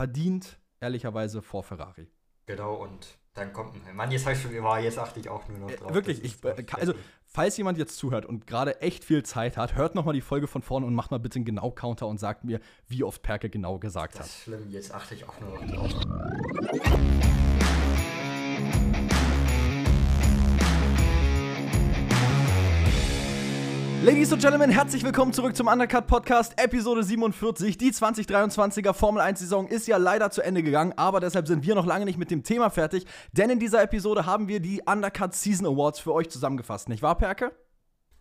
verdient, ehrlicherweise, vor Ferrari. Genau, und dann kommt ein Mann, jetzt, ich schon, jetzt achte ich auch nur noch Äh, drauf. wirklich, ich, äh, also, falls jemand jetzt zuhört und gerade echt viel Zeit hat, hört noch mal die Folge von vorne und macht mal bitte einen Genau-Counter und sagt mir, wie oft Perke genau gesagt das hat. ist schlimm, jetzt achte ich auch nur noch drauf. Ladies und Gentlemen, herzlich willkommen zurück zum Undercut Podcast, Episode 47. Die 2023er Formel 1 Saison ist ja leider zu Ende gegangen, aber deshalb sind wir noch lange nicht mit dem Thema fertig, denn in dieser Episode haben wir die Undercut Season Awards für euch zusammengefasst, nicht wahr, Perke?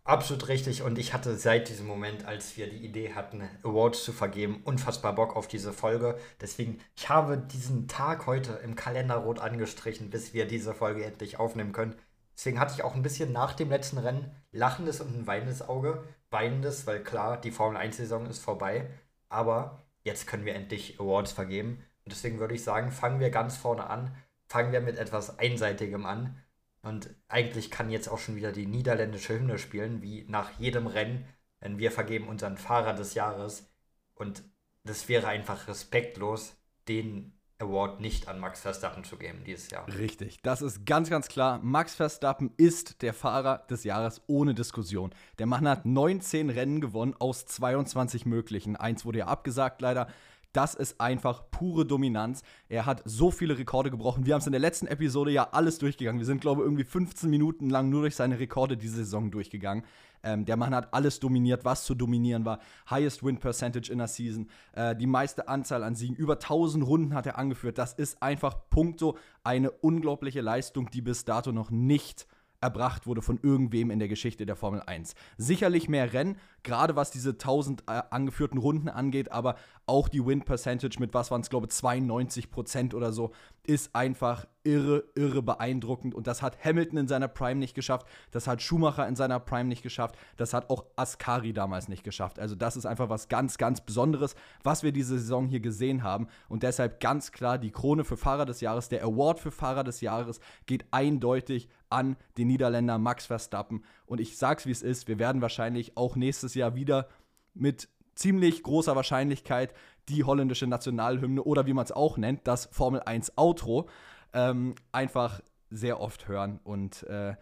Absolut richtig und ich hatte seit diesem Moment, als wir die Idee hatten, Awards zu vergeben, unfassbar Bock auf diese Folge. Deswegen, ich habe diesen Tag heute im Kalender rot angestrichen, bis wir diese Folge endlich aufnehmen können. Deswegen hatte ich auch ein bisschen nach dem letzten Rennen lachendes und ein weinendes Auge. Weinendes, weil klar, die Formel 1-Saison ist vorbei. Aber jetzt können wir endlich Awards vergeben. Und deswegen würde ich sagen, fangen wir ganz vorne an. Fangen wir mit etwas Einseitigem an. Und eigentlich kann jetzt auch schon wieder die niederländische Hymne spielen, wie nach jedem Rennen. Denn wir vergeben unseren Fahrer des Jahres. Und das wäre einfach respektlos, den Award nicht an Max Verstappen zu geben dieses Jahr. Richtig, das ist ganz, ganz klar. Max Verstappen ist der Fahrer des Jahres ohne Diskussion. Der Mann hat 19 Rennen gewonnen aus 22 möglichen. Eins wurde ja abgesagt leider. Das ist einfach pure Dominanz. Er hat so viele Rekorde gebrochen. Wir haben es in der letzten Episode ja alles durchgegangen. Wir sind, glaube ich, irgendwie 15 Minuten lang nur durch seine Rekorde diese Saison durchgegangen. Ähm, der Mann hat alles dominiert, was zu dominieren war. Highest Win Percentage in der Season, äh, die meiste Anzahl an Siegen, über 1000 Runden hat er angeführt. Das ist einfach punkto eine unglaubliche Leistung, die bis dato noch nicht erbracht wurde von irgendwem in der Geschichte der Formel 1. Sicherlich mehr Rennen, gerade was diese 1000 äh, angeführten Runden angeht, aber auch die Win Percentage mit, was waren es, glaube ich, 92 Prozent oder so, ist einfach irre, irre beeindruckend. Und das hat Hamilton in seiner Prime nicht geschafft, das hat Schumacher in seiner Prime nicht geschafft, das hat auch Ascari damals nicht geschafft. Also das ist einfach was ganz, ganz Besonderes, was wir diese Saison hier gesehen haben. Und deshalb ganz klar die Krone für Fahrer des Jahres, der Award für Fahrer des Jahres geht eindeutig an den Niederländer Max Verstappen. Und ich sag's wie es ist, wir werden wahrscheinlich auch nächstes Jahr wieder mit ziemlich großer Wahrscheinlichkeit die holländische Nationalhymne oder wie man es auch nennt, das Formel 1 Outro, ähm, einfach sehr oft hören. Und äh,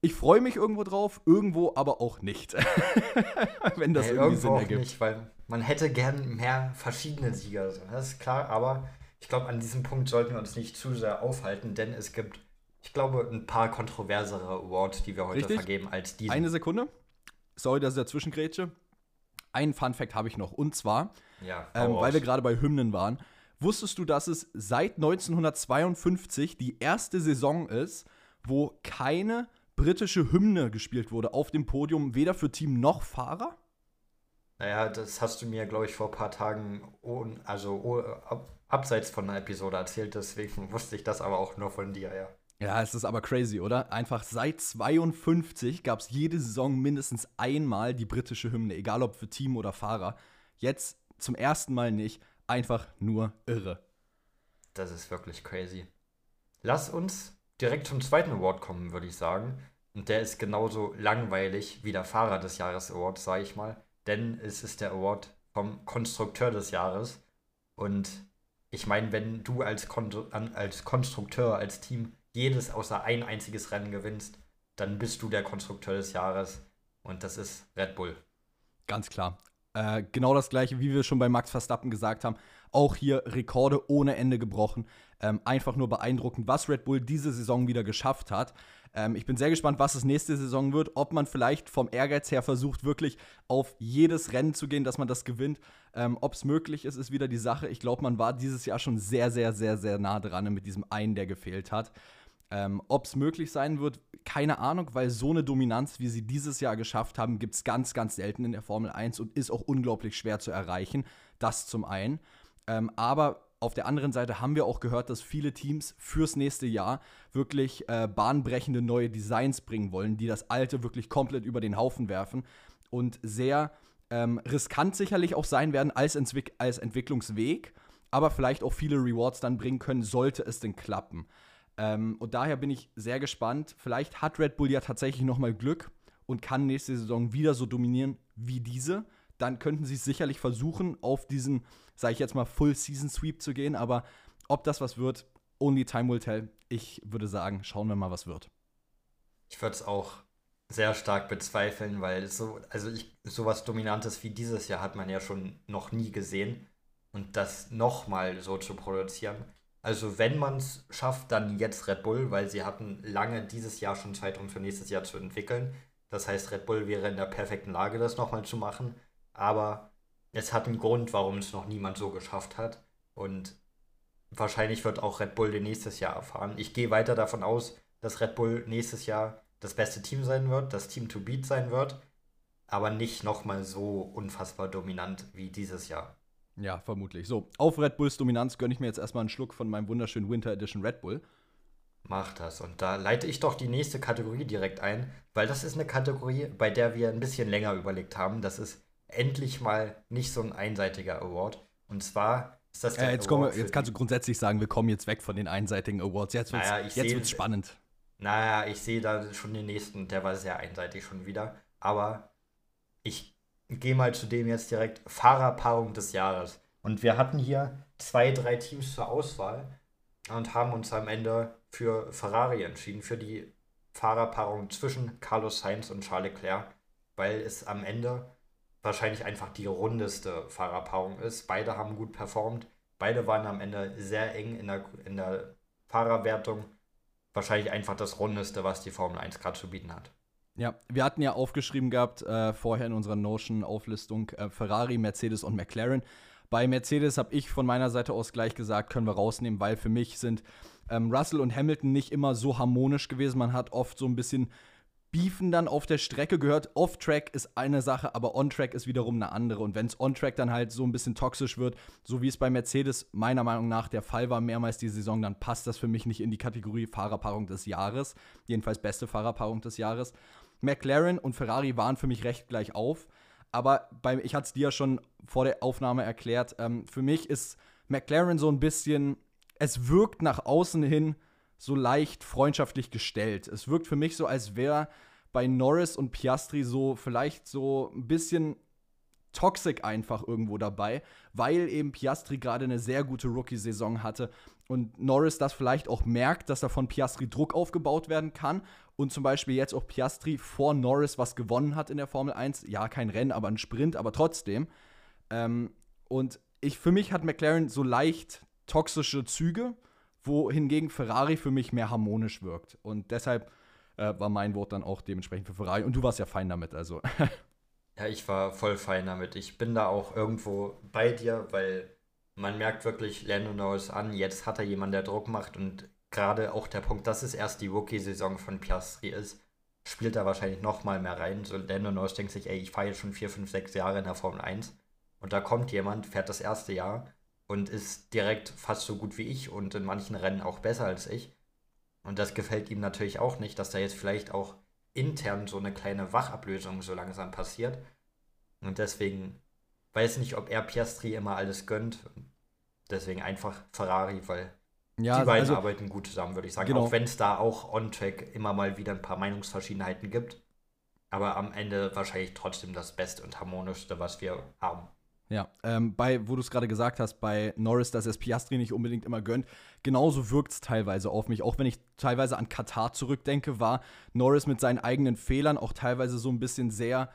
ich freue mich irgendwo drauf, irgendwo aber auch nicht. Wenn das Nee, irgendwie irgendwo Sinn auch ergibt. nicht, weil man hätte gern mehr verschiedene Sieger. Das ist klar, aber ich glaube, an diesem Punkt sollten wir uns nicht zu sehr aufhalten, denn es gibt, ich glaube, ein paar kontroversere Awards, die wir heute Richtig. vergeben als diesen. Eine Sekunde. Sorry, dass ich dazwischen grätsche. Einen Fun-Fact habe ich noch. Und zwar, ja, ähm, weil wir gerade bei Hymnen waren. Wusstest du, dass es seit 1952 die erste Saison ist, wo keine britische Hymne gespielt wurde auf dem Podium, weder für Team noch Fahrer? Naja, das hast du mir, glaube ich, vor ein paar Tagen also oh, ab, abseits von der Episode erzählt, deswegen wusste ich das aber auch nur von dir, ja. Ja, es ist aber crazy, oder? Einfach seit 52 gab es jede Saison mindestens einmal die britische Hymne, egal ob für Team oder Fahrer. Jetzt zum ersten Mal nicht. Einfach nur irre. Das ist wirklich crazy. Lass uns direkt zum zweiten Award kommen, würde ich sagen. Und der ist genauso langweilig wie der Fahrer des Jahres Award, sage ich mal. Denn es ist der Award vom Konstrukteur des Jahres. Und ich meine, wenn du als, Kon als Konstrukteur, als Team jedes außer ein einziges Rennen gewinnst, dann bist du der Konstrukteur des Jahres. Und das ist Red Bull. Ganz klar. Äh, genau das gleiche, wie wir schon bei Max Verstappen gesagt haben. Auch hier Rekorde ohne Ende gebrochen. Ähm, einfach nur beeindruckend, was Red Bull diese Saison wieder geschafft hat. Ähm, ich bin sehr gespannt, was es nächste Saison wird. Ob man vielleicht vom Ehrgeiz her versucht, wirklich auf jedes Rennen zu gehen, dass man das gewinnt. Ähm, Ob es möglich ist, ist wieder die Sache. Ich glaube, man war dieses Jahr schon sehr, sehr, sehr, sehr nah dran mit diesem einen, der gefehlt hat. Ähm, Ob es möglich sein wird, keine Ahnung, weil so eine Dominanz, wie sie dieses Jahr geschafft haben, gibt es ganz, ganz selten in der Formel 1 und ist auch unglaublich schwer zu erreichen. Das zum einen. Ähm, aber auf der anderen Seite haben wir auch gehört, dass viele Teams fürs nächste Jahr wirklich äh, bahnbrechende neue Designs bringen wollen, die das alte wirklich komplett über den Haufen werfen und sehr ähm, riskant sicherlich auch sein werden als, Entwick als Entwicklungsweg, aber vielleicht auch viele Rewards dann bringen können, sollte es denn klappen. Ähm, und daher bin ich sehr gespannt. Vielleicht hat Red Bull ja tatsächlich noch mal Glück und kann nächste Saison wieder so dominieren wie diese. dann könnten sie sicherlich versuchen, auf diesen, sage ich jetzt mal, Full-Season-Sweep zu gehen. Aber ob das was wird, only time will tell. Ich würde sagen, schauen wir mal, was wird. Ich würde es auch sehr stark bezweifeln, weil so, also ich, sowas Dominantes wie dieses Jahr hat man ja schon noch nie gesehen. Und das nochmal so zu produzieren. Also wenn man es schafft, dann jetzt Red Bull, weil sie hatten lange dieses Jahr schon Zeit, um für nächstes Jahr zu entwickeln. Das heißt, Red Bull wäre in der perfekten Lage, das nochmal zu machen. Aber es hat einen Grund, warum es noch niemand so geschafft hat. Und wahrscheinlich wird auch Red Bull den nächstes Jahr erfahren. Ich gehe weiter davon aus, dass Red Bull nächstes Jahr das beste Team sein wird, das Team to beat sein wird, aber nicht nochmal so unfassbar dominant wie dieses Jahr. Ja, vermutlich. So, auf Red Bulls Dominanz gönne ich mir jetzt erstmal einen Schluck von meinem wunderschönen Winter Edition Red Bull. Mach das. Und da leite ich doch die nächste Kategorie direkt ein, weil das ist eine Kategorie, bei der wir ein bisschen länger überlegt haben. Das ist endlich mal nicht so ein einseitiger Award. Und zwar ist das der äh, jetzt, kommen, jetzt kannst du grundsätzlich sagen, wir kommen jetzt weg von den einseitigen Awards. Jetzt wird es naja, wird's spannend. Naja, ich sehe da schon den nächsten, der war sehr einseitig schon wieder. Aber ich gehe mal zu dem jetzt direkt Fahrerpaarung des Jahres. Und wir hatten hier zwei, drei Teams zur Auswahl und haben uns am Ende für Ferrari entschieden, für die Fahrerpaarung zwischen Carlos Sainz und Charles Leclerc, weil es am Ende wahrscheinlich einfach die rundeste Fahrerpaarung ist. Beide haben gut performt, beide waren am Ende sehr eng in der, in der Fahrerwertung. Wahrscheinlich einfach das rundeste, was die Formel 1 gerade zu bieten hat. Ja, wir hatten ja aufgeschrieben gehabt, äh, vorher in unserer Notion-Auflistung, äh, Ferrari, Mercedes und McLaren. Bei Mercedes habe ich von meiner Seite aus gleich gesagt, können wir rausnehmen, weil für mich sind ähm, Russell und Hamilton nicht immer so harmonisch gewesen. Man hat oft so ein bisschen Beefen dann auf der Strecke gehört. Off-Track ist eine Sache, aber On-Track ist wiederum eine andere. Und wenn es On-Track dann halt so ein bisschen toxisch wird, so wie es bei Mercedes meiner Meinung nach der Fall war, mehrmals die Saison, dann passt das für mich nicht in die Kategorie Fahrerpaarung des Jahres. Jedenfalls beste Fahrerpaarung des Jahres. McLaren und Ferrari waren für mich recht gleich auf. Aber bei, ich hatte es dir ja schon vor der Aufnahme erklärt, ähm, für mich ist McLaren so ein bisschen, es wirkt nach außen hin so leicht freundschaftlich gestellt. Es wirkt für mich so, als wäre bei Norris und Piastri so vielleicht so ein bisschen toxic einfach irgendwo dabei, weil eben Piastri gerade eine sehr gute Rookie-Saison hatte und Norris das vielleicht auch merkt, dass da von Piastri Druck aufgebaut werden kann und zum Beispiel jetzt auch Piastri vor Norris was gewonnen hat in der Formel 1. Ja, kein Rennen, aber ein Sprint, aber trotzdem. Ähm, und ich, für mich hat McLaren so leicht toxische Züge wohingegen Ferrari für mich mehr harmonisch wirkt. Und deshalb äh, war mein Wort dann auch dementsprechend für Ferrari. Und du warst ja fein damit, also. ja, ich war voll fein damit. Ich bin da auch irgendwo bei dir, weil man merkt wirklich Lando Norris an, jetzt hat er jemanden, der Druck macht und gerade auch der Punkt, dass es erst die Rookie-Saison von Piastri ist, spielt da wahrscheinlich noch mal mehr rein. So Lando Norris denkt sich, ey, ich fahre jetzt schon vier, fünf, sechs Jahre in der Formel 1 und da kommt jemand, fährt das erste Jahr und ist direkt fast so gut wie ich und in manchen Rennen auch besser als ich. Und das gefällt ihm natürlich auch nicht, dass da jetzt vielleicht auch intern so eine kleine Wachablösung so langsam passiert. Und deswegen weiß nicht, ob er Piastri immer alles gönnt. Deswegen einfach Ferrari, weil ja, die beiden also, arbeiten gut zusammen, würde ich sagen. Genau. Auch wenn es da auch on-track immer mal wieder ein paar Meinungsverschiedenheiten gibt. Aber am Ende wahrscheinlich trotzdem das Beste und harmonischste, was wir haben. Ja, ähm, bei, wo du es gerade gesagt hast, bei Norris, dass es Piastri nicht unbedingt immer gönnt, genauso wirkt es teilweise auf mich. Auch wenn ich teilweise an Katar zurückdenke, war Norris mit seinen eigenen Fehlern auch teilweise so ein bisschen sehr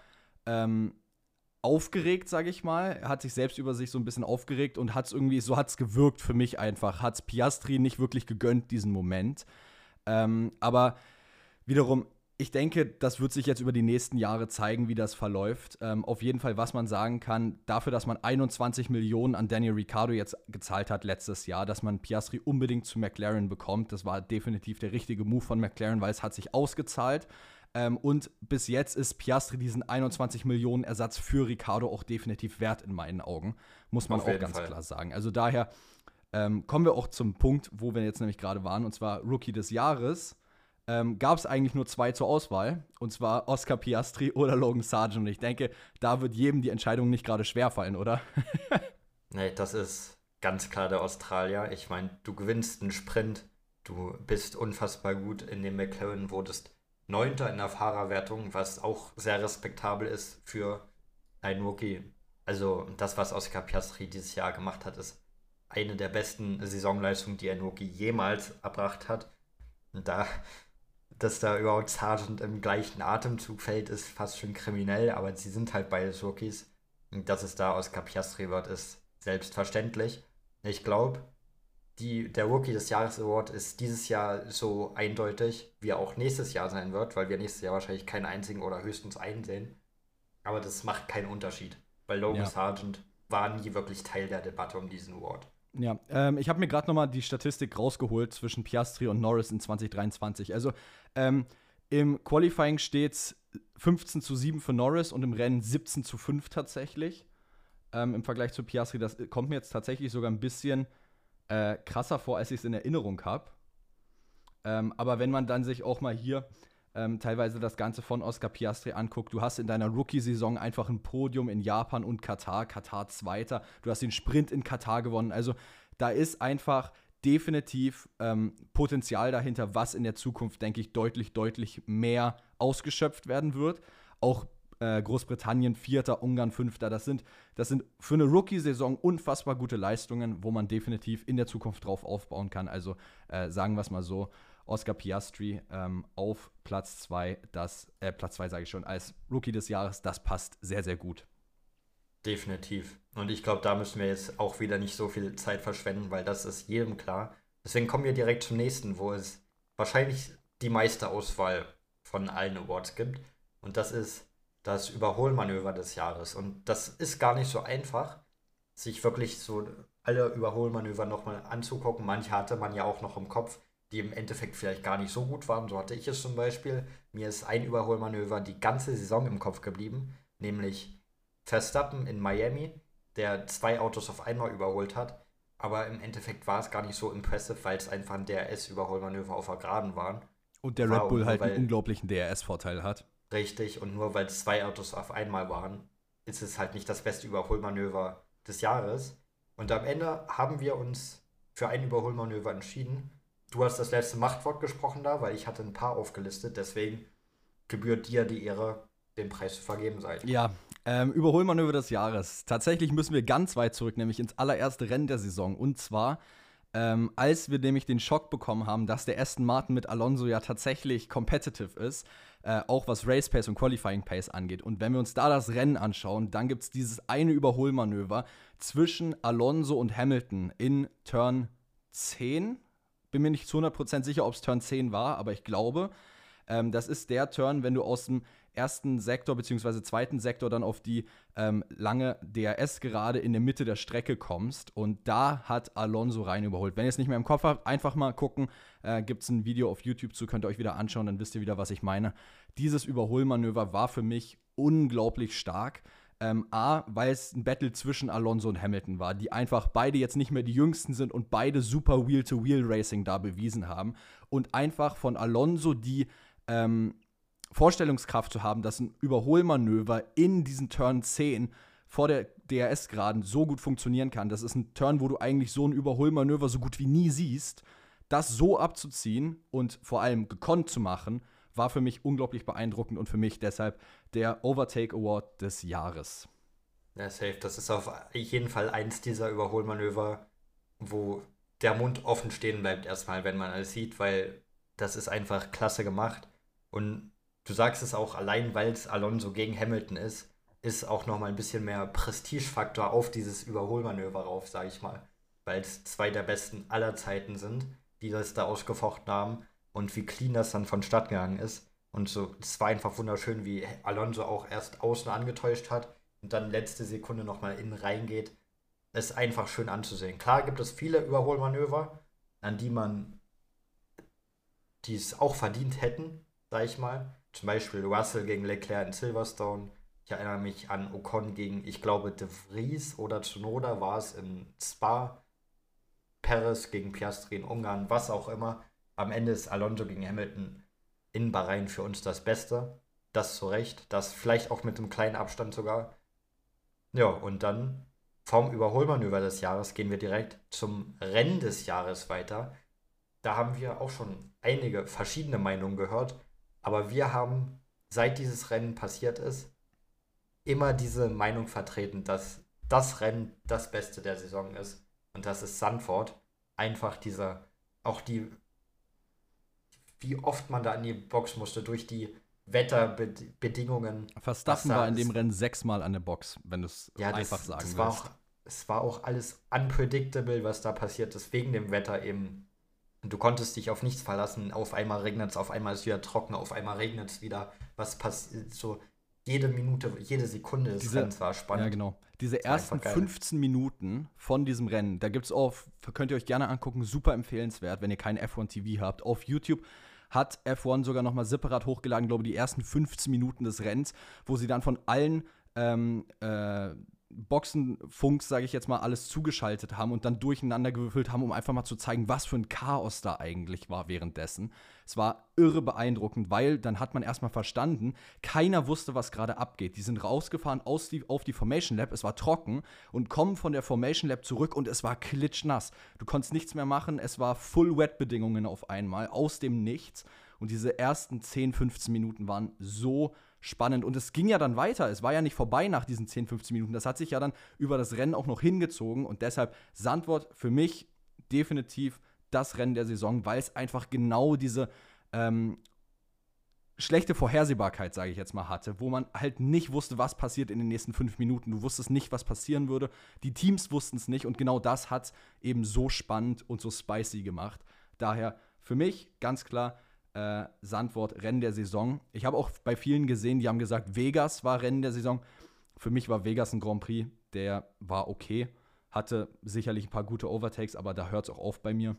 ähm, aufgeregt, sage ich mal. Er hat sich selbst über sich so ein bisschen aufgeregt und hat es irgendwie, so hat es gewirkt für mich einfach. Hat es Piastri nicht wirklich gegönnt, diesen Moment. Ähm, aber wiederum, ich denke, das wird sich jetzt über die nächsten Jahre zeigen, wie das verläuft. Ähm, auf jeden Fall, was man sagen kann, dafür, dass man 21 Millionen an Daniel Ricciardo jetzt gezahlt hat letztes Jahr, dass man Piastri unbedingt zu McLaren bekommt, das war definitiv der richtige Move von McLaren, weil es hat sich ausgezahlt. Ähm, und bis jetzt ist Piastri diesen 21 Millionen Ersatz für Ricciardo auch definitiv wert in meinen Augen, muss man auf auch ganz Fall. klar sagen. Also daher ähm, kommen wir auch zum Punkt, wo wir jetzt nämlich gerade waren, und zwar Rookie des Jahres ähm, gab es eigentlich nur zwei zur Auswahl. Und zwar Oscar Piastri oder Logan Sargent. Und ich denke, da wird jedem die Entscheidung nicht gerade schwer fallen, oder? nee, das ist ganz klar der Australier. Ich meine, du gewinnst einen Sprint, du bist unfassbar gut in dem McLaren, wurdest Neunter in der Fahrerwertung, was auch sehr respektabel ist für einen Rookie. Also das, was Oscar Piastri dieses Jahr gemacht hat, ist eine der besten Saisonleistungen, die ein Rookie jemals erbracht hat. Und da, dass da überhaupt Sargent im gleichen Atemzug fällt, ist fast schon kriminell, aber sie sind halt beides Rookies. Und dass es da Oscar Piastri wird, ist selbstverständlich. Ich glaube, der Rookie des Jahres Award ist dieses Jahr so eindeutig, wie er auch nächstes Jahr sein wird, weil wir nächstes Jahr wahrscheinlich keinen einzigen oder höchstens einen sehen. Aber das macht keinen Unterschied, weil Logan ja. Sargent war nie wirklich Teil der Debatte um diesen Award. Ja, ähm, ich habe mir gerade nochmal die Statistik rausgeholt zwischen Piastri und Norris in 2023. Also ähm, im Qualifying steht es 15 zu 7 für Norris und im Rennen 17 zu 5 tatsächlich. Ähm, Im Vergleich zu Piastri, das kommt mir jetzt tatsächlich sogar ein bisschen äh, krasser vor, als ich es in Erinnerung habe. Ähm, aber wenn man dann sich auch mal hier ähm, teilweise das Ganze von Oscar Piastri anguckt, du hast in deiner Rookie-Saison einfach ein Podium in Japan und Katar, Katar Zweiter, du hast den Sprint in Katar gewonnen. Also da ist einfach definitiv ähm, Potenzial dahinter, was in der Zukunft, denke ich, deutlich, deutlich mehr ausgeschöpft werden wird. Auch äh, Großbritannien Vierter, Ungarn Fünfter. Das sind, das sind für eine Rookie-Saison unfassbar gute Leistungen, wo man definitiv in der Zukunft drauf aufbauen kann. Also äh, sagen wir es mal so, Oscar Piastri ähm, auf Platz 2, das, äh, Platz 2 sage ich schon, als Rookie des Jahres, das passt sehr, sehr gut. Definitiv. Und ich glaube, da müssen wir jetzt auch wieder nicht so viel Zeit verschwenden, weil das ist jedem klar. Deswegen kommen wir direkt zum nächsten, wo es wahrscheinlich die meiste Auswahl von allen Awards gibt. Und das ist das Überholmanöver des Jahres. Und das ist gar nicht so einfach, sich wirklich so alle Überholmanöver nochmal anzugucken. Manche hatte man ja auch noch im Kopf, die im Endeffekt vielleicht gar nicht so gut waren. So hatte ich es zum Beispiel. Mir ist ein Überholmanöver die ganze Saison im Kopf geblieben, nämlich Verstappen in Miami, der zwei Autos auf einmal überholt hat. Aber im Endeffekt war es gar nicht so impressive, weil es einfach ein DRS-Überholmanöver auf der Geraden waren. Und der Red Bull halt einen unglaublichen DRS-Vorteil hat. Richtig, und nur weil zwei Autos auf einmal waren, ist es halt nicht das beste Überholmanöver des Jahres. Und am Ende haben wir uns für ein Überholmanöver entschieden. Du hast das letzte Machtwort gesprochen da, weil ich hatte ein paar aufgelistet. Deswegen gebührt dir die Ehre, den Preis zu vergeben sein. Ja, ähm, Überholmanöver des Jahres. Tatsächlich müssen wir ganz weit zurück, nämlich ins allererste Rennen der Saison. Und zwar ähm, als wir nämlich den Schock bekommen haben, dass der Aston Martin mit Alonso ja tatsächlich competitive ist, äh, auch was Race Pace und Qualifying Pace angeht. Und wenn wir uns da das Rennen anschauen, dann gibt es dieses eine Überholmanöver zwischen Alonso und Hamilton in Turn 10. Bin mir nicht zu 100% sicher, ob es Turn 10 war, aber ich glaube, ähm, das ist der Turn, wenn du aus dem ersten Sektor bzw. zweiten Sektor dann auf die ähm, lange DRS gerade in der Mitte der Strecke kommst. Und da hat Alonso rein überholt. Wenn ihr es nicht mehr im Kopf habt, einfach mal gucken. Äh, Gibt es ein Video auf YouTube zu, könnt ihr euch wieder anschauen, dann wisst ihr wieder, was ich meine. Dieses Überholmanöver war für mich unglaublich stark. Ähm, A, weil es ein Battle zwischen Alonso und Hamilton war, die einfach beide jetzt nicht mehr die jüngsten sind und beide super Wheel-to-Wheel-Racing da bewiesen haben. Und einfach von Alonso die ähm, Vorstellungskraft zu haben, dass ein Überholmanöver in diesen Turn 10 vor der DRS-Geraden so gut funktionieren kann. Das ist ein Turn, wo du eigentlich so ein Überholmanöver so gut wie nie siehst. Das so abzuziehen und vor allem gekonnt zu machen, war für mich unglaublich beeindruckend und für mich deshalb der Overtake Award des Jahres. Ja, safe. Das ist auf jeden Fall eins dieser Überholmanöver, wo der Mund offen stehen bleibt erstmal, wenn man alles sieht, weil das ist einfach klasse gemacht. Und du sagst es auch, allein weil es Alonso gegen Hamilton ist, ist auch nochmal ein bisschen mehr Prestigefaktor auf dieses Überholmanöver rauf, sage ich mal. Weil es zwei der besten aller Zeiten sind, die das da ausgefochten haben und wie clean das dann vonstatten gegangen ist. Und so, es war einfach wunderschön, wie Alonso auch erst außen angetäuscht hat und dann letzte Sekunde nochmal innen reingeht. Es ist einfach schön anzusehen. Klar gibt es viele Überholmanöver, an die man, die es auch verdient hätten, sag ich mal. Zum Beispiel Russell gegen Leclerc in Silverstone. Ich erinnere mich an Ocon gegen, ich glaube, De Vries oder Tsunoda war es in Spa. Perez gegen Piastri in Ungarn, was auch immer. Am Ende ist Alonso gegen Hamilton in Bahrain für uns das Beste. Das zu Recht. Das vielleicht auch mit einem kleinen Abstand sogar. Ja, und dann vom Überholmanöver des Jahres gehen wir direkt zum Rennen des Jahres weiter. Da haben wir auch schon einige verschiedene Meinungen gehört. Aber wir haben, seit dieses Rennen passiert ist, immer diese Meinung vertreten, dass das Rennen das Beste der Saison ist. Und das ist Sandford. Einfach dieser, auch die, wie oft man da in die Box musste durch die Wetterbedingungen. Verstappen war in dem Rennen sechsmal an der Box, wenn du es ja, einfach sagen das war willst. Auch, es war auch alles unpredictable, was da passiert ist, wegen dem Wetter eben. Du konntest dich auf nichts verlassen. Auf einmal regnet es, auf einmal ist es wieder trocken, auf einmal regnet es wieder. Was passiert? So jede Minute, jede Sekunde des Diese, Rennens war spannend. Ja, genau. Diese ersten 15 Minuten von diesem Rennen, da gibt es auch, könnt ihr euch gerne angucken, super empfehlenswert, wenn ihr kein F1 TV habt. Auf YouTube hat F1 sogar nochmal separat hochgeladen, glaube ich, die ersten 15 Minuten des Rennens, wo sie dann von allen ähm, äh, Boxenfunks, sage ich jetzt mal, alles zugeschaltet haben und dann durcheinander gewürfelt haben, um einfach mal zu zeigen, was für ein Chaos da eigentlich war währenddessen. Es war irre beeindruckend, weil dann hat man erstmal verstanden, keiner wusste, was gerade abgeht. Die sind rausgefahren aus die, auf die Formation Lab, es war trocken und kommen von der Formation Lab zurück und es war klitschnass. Du konntest nichts mehr machen, es war Full Wet Bedingungen auf einmal, aus dem Nichts. Und diese ersten 10, 15 Minuten waren so spannend. Und es ging ja dann weiter. Es war ja nicht vorbei nach diesen 10, 15 Minuten. Das hat sich ja dann über das Rennen auch noch hingezogen. Und deshalb Sandwort für mich definitiv das Rennen der Saison, weil es einfach genau diese ähm, schlechte Vorhersehbarkeit, sage ich jetzt mal, hatte, wo man halt nicht wusste, was passiert in den nächsten fünf Minuten. Du wusstest nicht, was passieren würde. Die Teams wussten es nicht und genau das hat eben so spannend und so spicy gemacht. Daher für mich ganz klar äh, Sandwort Rennen der Saison. Ich habe auch bei vielen gesehen, die haben gesagt, Vegas war Rennen der Saison. Für mich war Vegas ein Grand Prix, der war okay. Hatte sicherlich ein paar gute Overtakes, aber da hört es auch auf bei mir.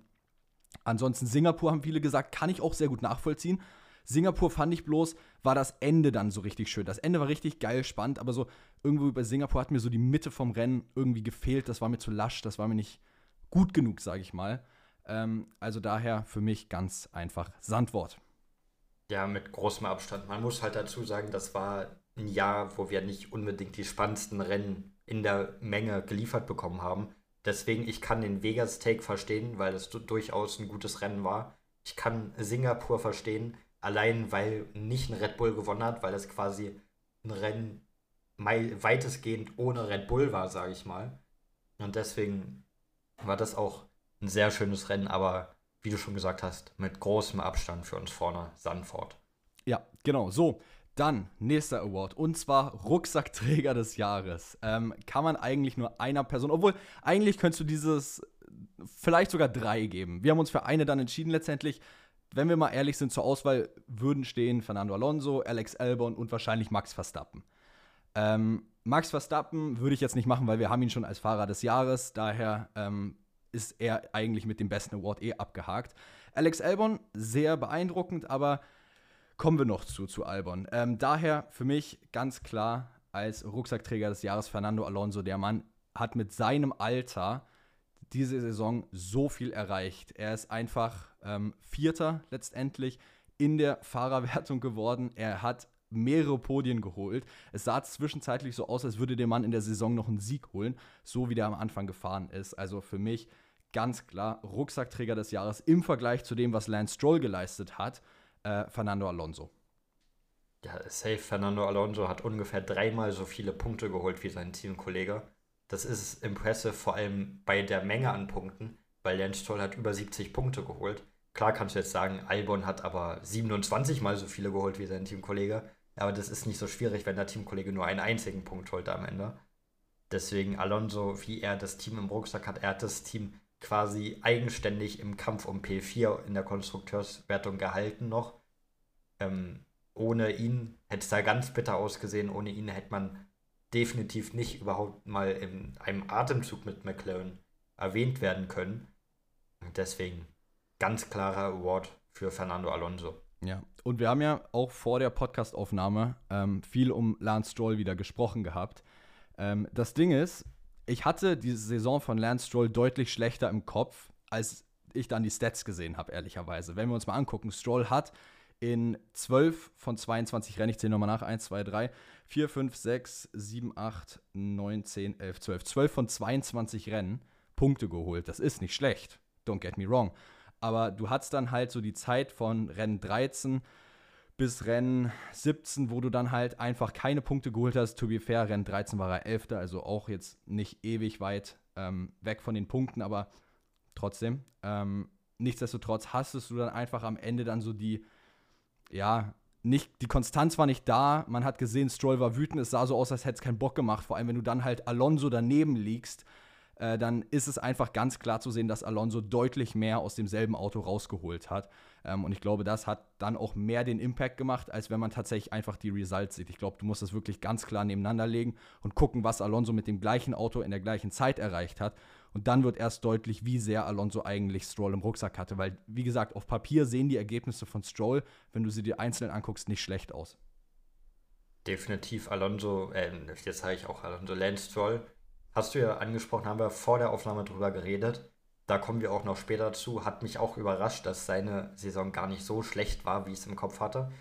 Ansonsten Singapur haben viele gesagt, kann ich auch sehr gut nachvollziehen. Singapur fand ich bloß, war das Ende dann so richtig schön. Das Ende war richtig geil, spannend, aber so irgendwo bei Singapur hat mir so die Mitte vom Rennen irgendwie gefehlt. Das war mir zu lasch, das war mir nicht gut genug, sage ich mal. Ähm, also daher für mich ganz einfach Sandwort. Ja, mit großem Abstand. Man muss halt dazu sagen, das war ein Jahr, wo wir nicht unbedingt die spannendsten Rennen in der Menge geliefert bekommen haben. Deswegen, ich kann den Vegas-Take verstehen, weil es durchaus ein gutes Rennen war. Ich kann Singapur verstehen, allein weil nicht ein Red Bull gewonnen hat, weil es quasi ein Rennen weitestgehend ohne Red Bull war, sage ich mal. Und deswegen war das auch ein sehr schönes Rennen, aber wie du schon gesagt hast, mit großem Abstand für uns vorne Sanford. Ja, genau. So, dann nächster Award und zwar Rucksackträger des Jahres. Ähm, kann man eigentlich nur einer Person, obwohl eigentlich könntest du dieses vielleicht sogar drei geben. Wir haben uns für eine dann entschieden letztendlich. Wenn wir mal ehrlich sind, zur Auswahl würden stehen Fernando Alonso, Alex Albon und wahrscheinlich Max Verstappen. Ähm, Max Verstappen würde ich jetzt nicht machen, weil wir haben ihn schon als Fahrer des Jahres. Daher ähm, ist er eigentlich mit dem besten Award eh abgehakt. Alex Albon, sehr beeindruckend, aber kommen wir noch zu, zu Albon. Ähm, daher für mich ganz klar als Rucksackträger des Jahres Fernando Alonso. Der Mann hat mit seinem Alter diese Saison so viel erreicht. Er ist einfach ähm, Vierter letztendlich in der Fahrerwertung geworden. Er hat mehrere Podien geholt. Es sah zwischenzeitlich so aus, als würde der Mann in der Saison noch einen Sieg holen, so wie der am Anfang gefahren ist. Also für mich ganz klar Rucksackträger des Jahres im Vergleich zu dem, was Lance Stroll geleistet hat, äh, Fernando Alonso. Ja, safe. Fernando Alonso hat ungefähr dreimal so viele Punkte geholt wie sein Teamkollege. Das ist impressive, vor allem bei der Menge an Punkten, weil Lance Stroll hat über 70 Punkte geholt. Klar kannst du jetzt sagen, Albon hat aber 27 mal so viele geholt wie sein Teamkollege. Aber das ist nicht so schwierig, wenn der Teamkollege nur einen einzigen Punkt holt am Ende. Deswegen Alonso, wie er das Team im Rucksack hat, er hat das Team quasi eigenständig im Kampf um P4 in der Konstrukteurswertung gehalten noch. Ähm, ohne ihn hätte es da ganz bitter ausgesehen. Ohne ihn hätte man definitiv nicht überhaupt mal in einem Atemzug mit McLaren erwähnt werden können. Deswegen ganz klarer Award für Fernando Alonso. Ja, und wir haben ja auch vor der Podcastaufnahme ähm, viel um Lance Stroll wieder gesprochen gehabt. Ähm, das Ding ist, ich hatte diese Saison von Lance Stroll deutlich schlechter im Kopf, als ich dann die Stats gesehen habe, ehrlicherweise. Wenn wir uns mal angucken, Stroll hat in 12 von 22 Rennen, ich zähle nochmal nach, 1, 2, 3, 4, 5, 6, 7, 8, 9, 10, 11, 12, 12 von 22 Rennen Punkte geholt. Das ist nicht schlecht, don't get me wrong. Aber du hattest dann halt so die Zeit von Rennen 13 bis Rennen 17, wo du dann halt einfach keine Punkte geholt hast. To be fair, Rennen 13 war er 11., also auch jetzt nicht ewig weit ähm, weg von den Punkten, aber trotzdem. Ähm, nichtsdestotrotz hastest du dann einfach am Ende dann so die, ja, nicht, die Konstanz war nicht da. Man hat gesehen, Stroll war wütend. Es sah so aus, als hätte es keinen Bock gemacht. Vor allem, wenn du dann halt Alonso daneben liegst äh, dann ist es einfach ganz klar zu sehen, dass Alonso deutlich mehr aus demselben Auto rausgeholt hat. Ähm, und ich glaube, das hat dann auch mehr den Impact gemacht, als wenn man tatsächlich einfach die Results sieht. Ich glaube, du musst das wirklich ganz klar nebeneinander legen und gucken, was Alonso mit dem gleichen Auto in der gleichen Zeit erreicht hat. Und dann wird erst deutlich, wie sehr Alonso eigentlich Stroll im Rucksack hatte. Weil, wie gesagt, auf Papier sehen die Ergebnisse von Stroll, wenn du sie dir einzeln anguckst, nicht schlecht aus. Definitiv Alonso, äh, jetzt sage ich auch Alonso Lance Stroll, hast du ja angesprochen, haben wir vor der Aufnahme drüber geredet. Da kommen wir auch noch später zu. Hat mich auch überrascht, dass seine Saison gar nicht so schlecht war, wie ich es im Kopf hatte.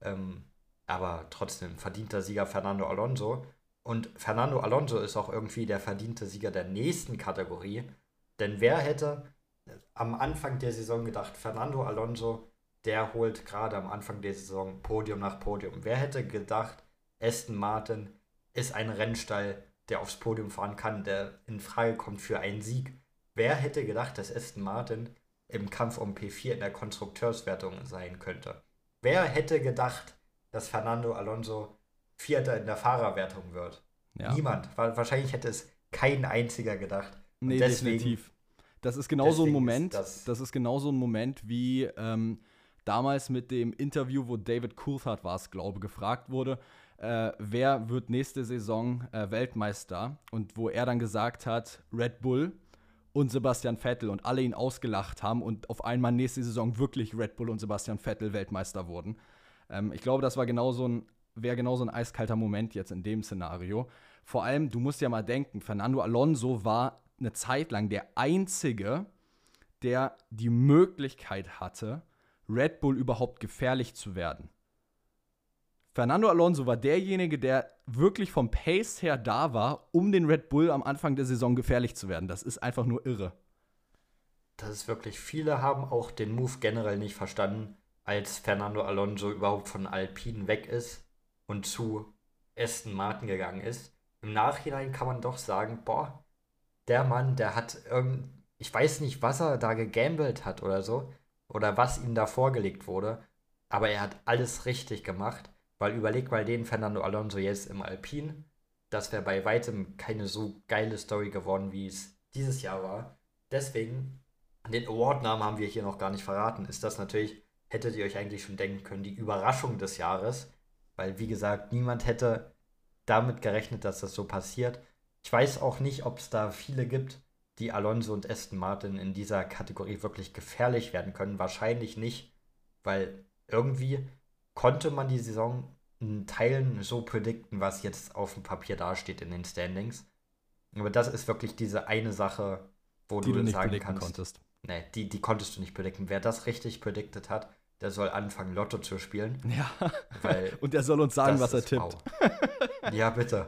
Ähm, aber trotzdem verdienter Sieger Fernando Alonso. Und Fernando Alonso ist auch irgendwie der verdiente Sieger der nächsten Kategorie. Denn wer hätte am Anfang der Saison gedacht, Fernando Alonso, der holt gerade am Anfang der Saison Podium nach Podium. Wer hätte gedacht, Aston Martin ist ein Rennstall, der aufs Podium fahren kann, der in Frage kommt für einen Sieg. Wer hätte gedacht, dass Aston Martin im Kampf um P4 in der Konstrukteurswertung sein könnte? Wer hätte gedacht, dass Fernando Alonso Vierter in der Fahrerwertung wird? Ja. Niemand. Wahrscheinlich hätte es kein einziger gedacht. Und nee, deswegen, definitiv. Das ist genau so ein Moment. Das, das, ist genau so ein Moment wie ähm, damals mit dem Interview, wo David Coulthard war es, glaube gefragt wurde, äh, wer wird nächste Saison äh, Weltmeister und wo er dann gesagt hat, Red Bull und Sebastian Vettel und alle ihn ausgelacht haben und auf einmal nächste Saison wirklich Red Bull und Sebastian Vettel Weltmeister wurden. Ähm, ich glaube, das genau wäre genau so ein eiskalter Moment jetzt in dem Szenario. Vor allem, du musst ja mal denken, Fernando Alonso war eine Zeit lang der Einzige, der die Möglichkeit hatte, Red Bull überhaupt gefährlich zu werden. Fernando Alonso war derjenige, der wirklich vom Pace her da war, um den Red Bull am Anfang der Saison gefährlich zu werden. Das ist einfach nur irre. Das ist wirklich, viele haben auch den Move generell nicht verstanden, als Fernando Alonso überhaupt von Alpine weg ist und zu Aston Martin gegangen ist. Im Nachhinein kann man doch sagen, boah, der Mann, der hat irgend, ich weiß nicht, was er da gegambelt hat oder so, oder was ihm da vorgelegt wurde, aber er hat alles richtig gemacht weil überleg mal den Fernando Alonso jetzt im Alpin. Das wäre bei weitem keine so geile Story geworden, wie es dieses Jahr war. Deswegen, den Award-Namen haben wir hier noch gar nicht verraten. Ist das natürlich, hättet ihr euch eigentlich schon denken können, die Überraschung des Jahres. Weil, wie gesagt, niemand hätte damit gerechnet, dass das so passiert. Ich weiß auch nicht, ob es da viele gibt, die Alonso und Aston Martin in dieser Kategorie wirklich gefährlich werden können. Wahrscheinlich nicht, weil irgendwie konnte man die Saison in Teilen so predikten, was jetzt auf dem Papier dasteht in den Standings. Aber das ist wirklich diese eine Sache, wo die du, nicht sagen kannst. Konntest. Nee, die, die konntest du nicht predikten. Wer das richtig prediktet hat, der soll anfangen, Lotto zu spielen. Ja. Und er soll uns sagen, was er tippt. Wow. ja, bitte.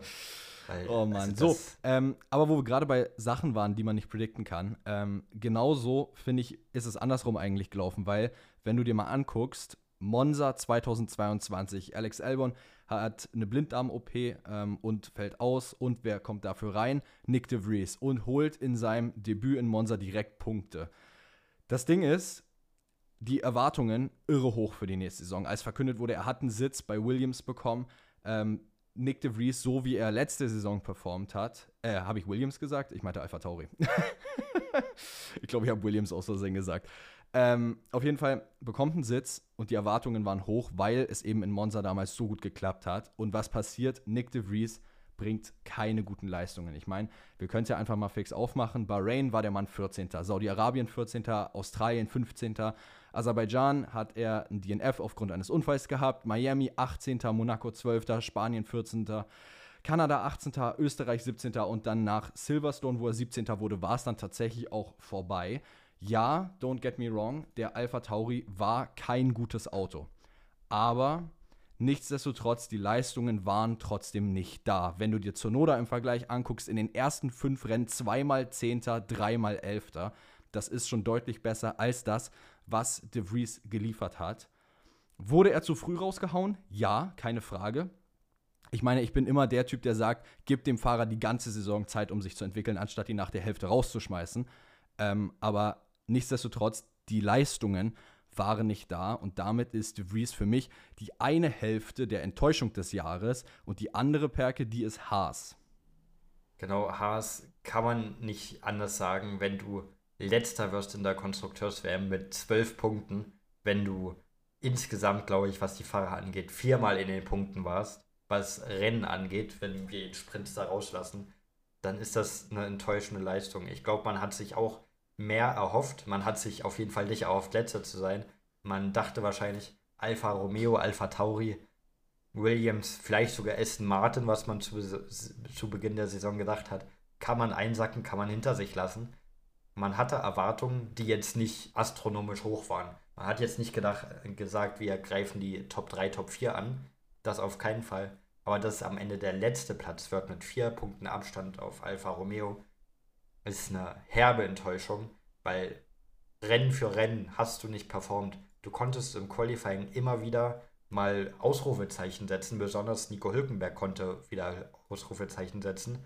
Weil, oh Mann. Also so, ähm, aber wo wir gerade bei Sachen waren, die man nicht predikten kann, ähm, genauso finde ich, ist es andersrum eigentlich gelaufen, weil, wenn du dir mal anguckst, Monza 2022. Alex Albon hat eine Blinddarm-OP ähm, und fällt aus. Und wer kommt dafür rein? Nick de Vries und holt in seinem Debüt in Monza direkt Punkte. Das Ding ist, die Erwartungen irre hoch für die nächste Saison. Als verkündet wurde, er hat einen Sitz bei Williams bekommen. Ähm, Nick de Vries, so wie er letzte Saison performt hat, äh, habe ich Williams gesagt? Ich meinte Alpha Tauri. ich glaube, ich habe Williams aus Versehen gesagt. Ähm, auf jeden Fall bekommt einen Sitz und die Erwartungen waren hoch, weil es eben in Monza damals so gut geklappt hat. Und was passiert? Nick de Vries bringt keine guten Leistungen. Ich meine, wir können es ja einfach mal fix aufmachen. Bahrain war der Mann 14. Saudi-Arabien 14. Australien 15. Aserbaidschan hat er ein DNF aufgrund eines Unfalls gehabt. Miami 18. Monaco 12. Spanien 14. Kanada 18., Österreich 17. und dann nach Silverstone, wo er 17. wurde, war es dann tatsächlich auch vorbei ja, don't get me wrong, der Alpha Tauri war kein gutes Auto. Aber nichtsdestotrotz, die Leistungen waren trotzdem nicht da. Wenn du dir Zonoda im Vergleich anguckst, in den ersten fünf Rennen zweimal Zehnter, dreimal Elfter. Das ist schon deutlich besser als das, was De Vries geliefert hat. wurde er zu früh rausgehauen? Ja, keine Frage. Ich meine, ich bin immer der Typ, der sagt, gib dem Fahrer die ganze Saison Zeit, um sich zu entwickeln, anstatt ihn nach der Hälfte rauszuschmeißen. Ähm, aber nichtsdestotrotz, die Leistungen waren nicht da und damit ist De Vries für mich die eine Hälfte der Enttäuschung des Jahres und die andere Perke, die ist Haas. Genau, Haas kann man nicht anders sagen, wenn du letzter wirst in der Konstrukteurs-WM mit zwölf Punkten, wenn du insgesamt, glaube ich, was die Fahrer angeht, viermal in den Punkten warst was Rennen angeht, wenn wir den Sprint da rauslassen, dann ist das eine enttäuschende Leistung. Ich glaube, man hat sich auch mehr erhofft. Man hat sich auf jeden Fall nicht erhofft, letzter zu sein. Man dachte wahrscheinlich Alfa Romeo, Alfa Tauri, Williams, vielleicht sogar Aston Martin, was man zu, zu Beginn der Saison gedacht hat, kann man einsacken, kann man hinter sich lassen. Man hatte Erwartungen, die jetzt nicht astronomisch hoch waren. Man hat jetzt nicht gedacht, gesagt, wir greifen die Top 3, Top 4 an. Das auf keinen Fall. Aber dass am Ende der letzte Platz wird mit vier Punkten Abstand auf Alfa Romeo, ist eine herbe Enttäuschung, weil Rennen für Rennen hast du nicht performt. Du konntest im Qualifying immer wieder mal Ausrufezeichen setzen, besonders Nico Hülkenberg konnte wieder Ausrufezeichen setzen.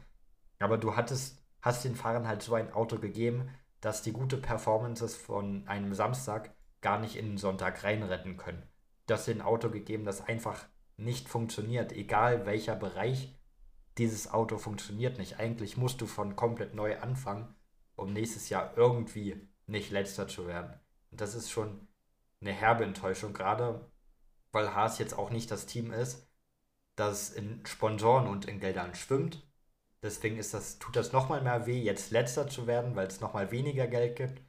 Aber du hattest, hast den Fahrern halt so ein Auto gegeben, dass die gute Performances von einem Samstag gar nicht in den Sonntag reinretten können. Du hast dir ein Auto gegeben, das einfach nicht funktioniert, egal welcher Bereich, dieses Auto funktioniert nicht. Eigentlich musst du von komplett neu anfangen, um nächstes Jahr irgendwie nicht letzter zu werden. Und das ist schon eine herbe Enttäuschung, gerade weil Haas jetzt auch nicht das Team ist, das in Sponsoren und in Geldern schwimmt. Deswegen ist das, tut das nochmal mehr weh, jetzt letzter zu werden, weil es nochmal weniger Geld gibt.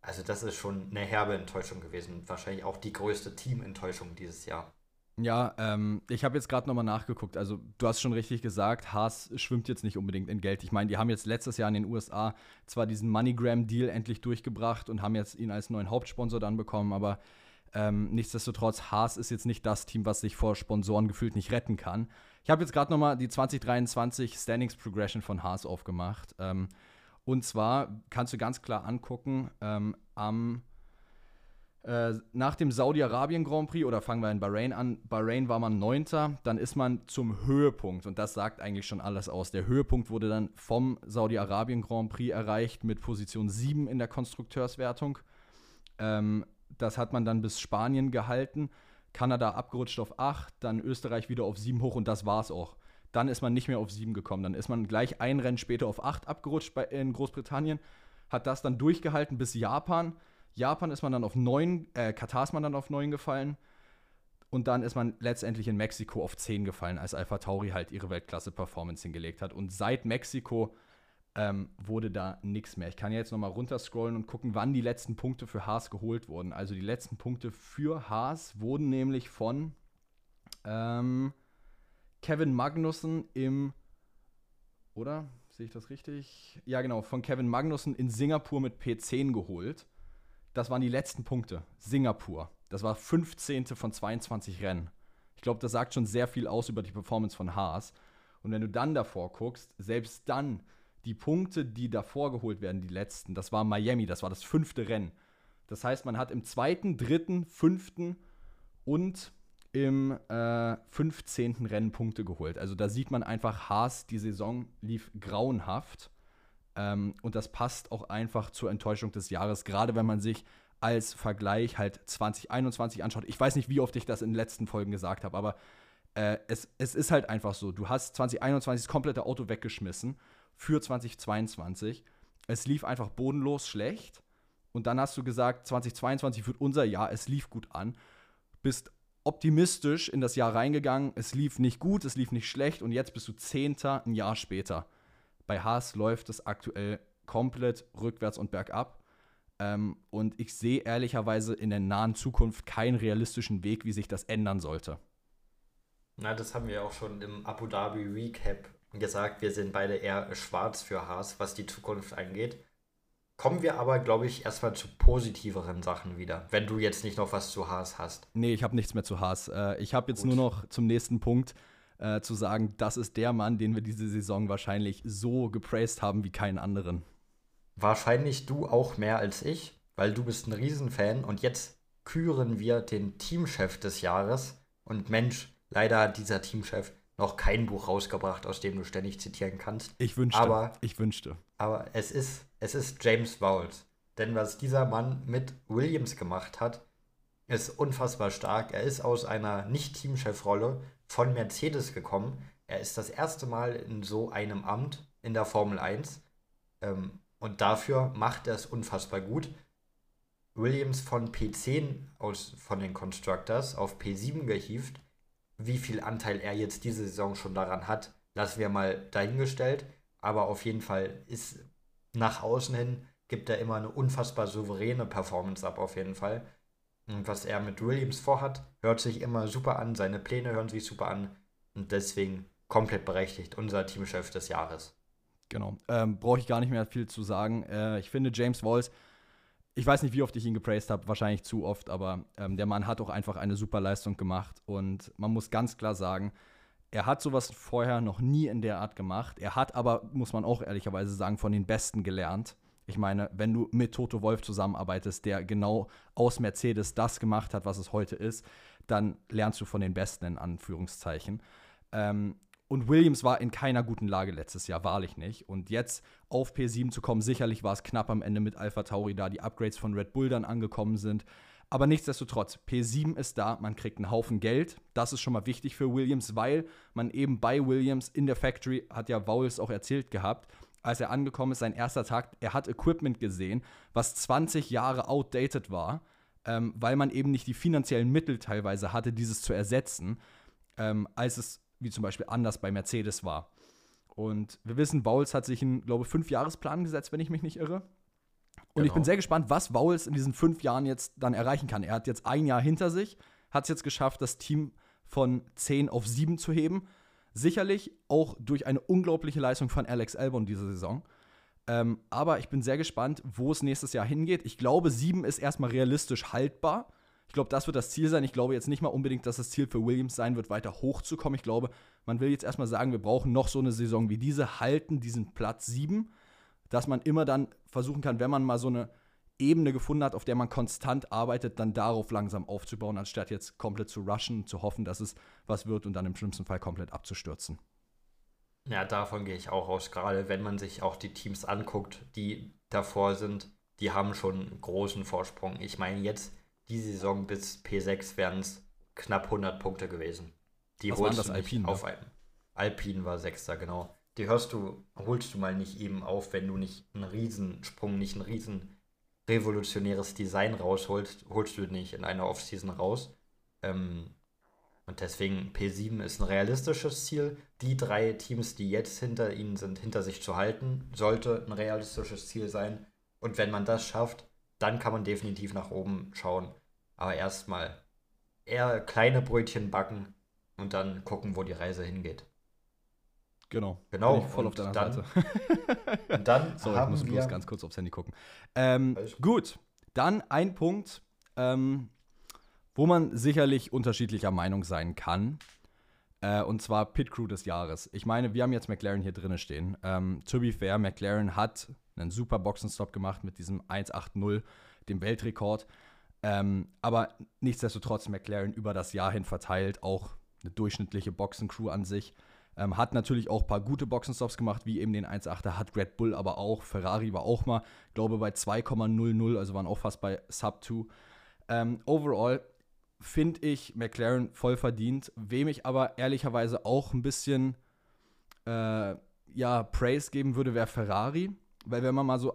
Also das ist schon eine herbe Enttäuschung gewesen. Wahrscheinlich auch die größte Teamenttäuschung dieses Jahr. Ja, ähm, ich habe jetzt gerade nochmal nachgeguckt. Also, du hast schon richtig gesagt, Haas schwimmt jetzt nicht unbedingt in Geld. Ich meine, die haben jetzt letztes Jahr in den USA zwar diesen MoneyGram-Deal endlich durchgebracht und haben jetzt ihn als neuen Hauptsponsor dann bekommen, aber ähm, nichtsdestotrotz, Haas ist jetzt nicht das Team, was sich vor Sponsoren gefühlt nicht retten kann. Ich habe jetzt gerade nochmal die 2023 Standings Progression von Haas aufgemacht. Ähm, und zwar kannst du ganz klar angucken, ähm, am äh, nach dem Saudi-Arabien Grand Prix, oder fangen wir in Bahrain an, Bahrain war man Neunter, dann ist man zum Höhepunkt und das sagt eigentlich schon alles aus. Der Höhepunkt wurde dann vom Saudi-Arabien Grand Prix erreicht mit Position 7 in der Konstrukteurswertung. Ähm, das hat man dann bis Spanien gehalten. Kanada abgerutscht auf 8, dann Österreich wieder auf 7 hoch und das war's auch. Dann ist man nicht mehr auf 7 gekommen. Dann ist man gleich ein Rennen später auf 8 abgerutscht bei, in Großbritannien, hat das dann durchgehalten bis Japan Japan ist man dann auf 9, äh, Katar ist man dann auf 9 gefallen. Und dann ist man letztendlich in Mexiko auf 10 gefallen, als Alpha Tauri halt ihre Weltklasse-Performance hingelegt hat. Und seit Mexiko ähm, wurde da nichts mehr. Ich kann jetzt nochmal runterscrollen und gucken, wann die letzten Punkte für Haas geholt wurden. Also die letzten Punkte für Haas wurden nämlich von ähm, Kevin Magnussen im, oder? Sehe ich das richtig? Ja, genau, von Kevin Magnussen in Singapur mit P10 geholt. Das waren die letzten Punkte. Singapur. Das war 15. von 22 Rennen. Ich glaube, das sagt schon sehr viel aus über die Performance von Haas. Und wenn du dann davor guckst, selbst dann die Punkte, die davor geholt werden, die letzten, das war Miami, das war das fünfte Rennen. Das heißt, man hat im zweiten, dritten, fünften und im äh, 15. Rennen Punkte geholt. Also da sieht man einfach, Haas, die Saison lief grauenhaft. Ähm, und das passt auch einfach zur Enttäuschung des Jahres, gerade wenn man sich als Vergleich halt 2021 anschaut. Ich weiß nicht, wie oft ich das in den letzten Folgen gesagt habe, aber äh, es, es ist halt einfach so. Du hast 2021 das komplette Auto weggeschmissen für 2022. Es lief einfach bodenlos schlecht. Und dann hast du gesagt, 2022 wird unser Jahr, es lief gut an. Bist optimistisch in das Jahr reingegangen, es lief nicht gut, es lief nicht schlecht und jetzt bist du Zehnter ein Jahr später. Bei Haas läuft es aktuell komplett rückwärts und bergab. Ähm, und ich sehe ehrlicherweise in der nahen Zukunft keinen realistischen Weg, wie sich das ändern sollte. Na, das haben wir auch schon im Abu Dhabi Recap gesagt. Wir sind beide eher schwarz für Haas, was die Zukunft angeht. Kommen wir aber, glaube ich, erstmal zu positiveren Sachen wieder, wenn du jetzt nicht noch was zu Haas hast. Nee, ich habe nichts mehr zu Haas. Äh, ich habe jetzt Gut. nur noch zum nächsten Punkt äh, zu sagen, das ist der Mann, den wir diese Saison wahrscheinlich so gepraised haben wie keinen anderen. Wahrscheinlich du auch mehr als ich, weil du bist ein Riesenfan und jetzt küren wir den Teamchef des Jahres. Und Mensch, leider hat dieser Teamchef noch kein Buch rausgebracht, aus dem du ständig zitieren kannst. Ich wünschte. Aber, ich wünschte. Aber es ist, es ist James Vowles. Denn was dieser Mann mit Williams gemacht hat, ist unfassbar stark. Er ist aus einer Nicht-Teamchef-Rolle von Mercedes gekommen. Er ist das erste Mal in so einem Amt in der Formel 1. Ähm, und dafür macht er es unfassbar gut. Williams von P10 aus, von den Constructors auf P7 gehievt. Wie viel Anteil er jetzt diese Saison schon daran hat, lassen wir mal dahingestellt. Aber auf jeden Fall ist nach außen hin, gibt er immer eine unfassbar souveräne Performance ab, auf jeden Fall. Und was er mit Williams vorhat, hört sich immer super an. Seine Pläne hören sich super an. Und deswegen komplett berechtigt unser Teamchef des Jahres. Genau. Ähm, Brauche ich gar nicht mehr viel zu sagen. Äh, ich finde, James Walls, ich weiß nicht, wie oft ich ihn gepraised habe, wahrscheinlich zu oft, aber ähm, der Mann hat auch einfach eine super Leistung gemacht. Und man muss ganz klar sagen, er hat sowas vorher noch nie in der Art gemacht. Er hat aber, muss man auch ehrlicherweise sagen, von den Besten gelernt. Ich meine, wenn du mit Toto Wolf zusammenarbeitest, der genau aus Mercedes das gemacht hat, was es heute ist, dann lernst du von den Besten in Anführungszeichen. Ähm, und Williams war in keiner guten Lage letztes Jahr, wahrlich nicht. Und jetzt auf P7 zu kommen, sicherlich war es knapp am Ende mit Alpha Tauri, da die Upgrades von Red Bull dann angekommen sind. Aber nichtsdestotrotz, P7 ist da, man kriegt einen Haufen Geld. Das ist schon mal wichtig für Williams, weil man eben bei Williams in der Factory, hat ja Vowles auch erzählt gehabt, als er angekommen ist, sein erster Tag, er hat Equipment gesehen, was 20 Jahre outdated war, ähm, weil man eben nicht die finanziellen Mittel teilweise hatte, dieses zu ersetzen, ähm, als es wie zum Beispiel anders bei Mercedes war. Und wir wissen, Bowles hat sich einen, glaube ich, Fünfjahresplan gesetzt, wenn ich mich nicht irre. Und genau. ich bin genau. sehr gespannt, was Bowles in diesen fünf Jahren jetzt dann erreichen kann. Er hat jetzt ein Jahr hinter sich, hat es jetzt geschafft, das Team von 10 auf 7 zu heben. Sicherlich auch durch eine unglaubliche Leistung von Alex Albon diese Saison. Ähm, aber ich bin sehr gespannt, wo es nächstes Jahr hingeht. Ich glaube, sieben ist erstmal realistisch haltbar. Ich glaube, das wird das Ziel sein. Ich glaube jetzt nicht mal unbedingt, dass das Ziel für Williams sein wird, weiter hochzukommen. Ich glaube, man will jetzt erstmal sagen, wir brauchen noch so eine Saison wie diese, halten diesen Platz sieben, dass man immer dann versuchen kann, wenn man mal so eine Ebene gefunden hat, auf der man konstant arbeitet, dann darauf langsam aufzubauen, anstatt jetzt komplett zu rushen, zu hoffen, dass es was wird und dann im schlimmsten Fall komplett abzustürzen. Ja, davon gehe ich auch aus. Gerade wenn man sich auch die Teams anguckt, die davor sind, die haben schon einen großen Vorsprung. Ich meine, jetzt die Saison bis P6 wären es knapp 100 Punkte gewesen. Die was holst das du Alpine, auf einem. Alpine war Sechster, genau. Die hörst du, holst du mal nicht eben auf, wenn du nicht einen Riesensprung, nicht einen riesen revolutionäres Design rausholst, holst du nicht in einer Offseason raus. Ähm, und deswegen P7 ist ein realistisches Ziel. Die drei Teams, die jetzt hinter ihnen sind, hinter sich zu halten, sollte ein realistisches Ziel sein. Und wenn man das schafft, dann kann man definitiv nach oben schauen. Aber erstmal eher kleine Brötchen backen und dann gucken, wo die Reise hingeht. Genau. Genau. Voll auf deiner dann, Seite. und dann Sorry, ich muss wir bloß ganz kurz aufs Handy gucken. Ähm, gut, dann ein Punkt, ähm, wo man sicherlich unterschiedlicher Meinung sein kann. Äh, und zwar Pit Crew des Jahres. Ich meine, wir haben jetzt McLaren hier drin stehen. Ähm, to be fair, McLaren hat einen super Boxenstopp gemacht mit diesem 1.8.0, dem Weltrekord. Ähm, aber nichtsdestotrotz McLaren über das Jahr hin verteilt auch eine durchschnittliche Boxencrew an sich. Ähm, hat natürlich auch ein paar gute Boxenstops gemacht, wie eben den 1.8er, hat Red Bull aber auch. Ferrari war auch mal, glaube bei 2,00, also waren auch fast bei Sub 2. Ähm, overall finde ich McLaren voll verdient, wem ich aber ehrlicherweise auch ein bisschen äh, ja, Praise geben würde, wäre Ferrari. Weil wenn man mal so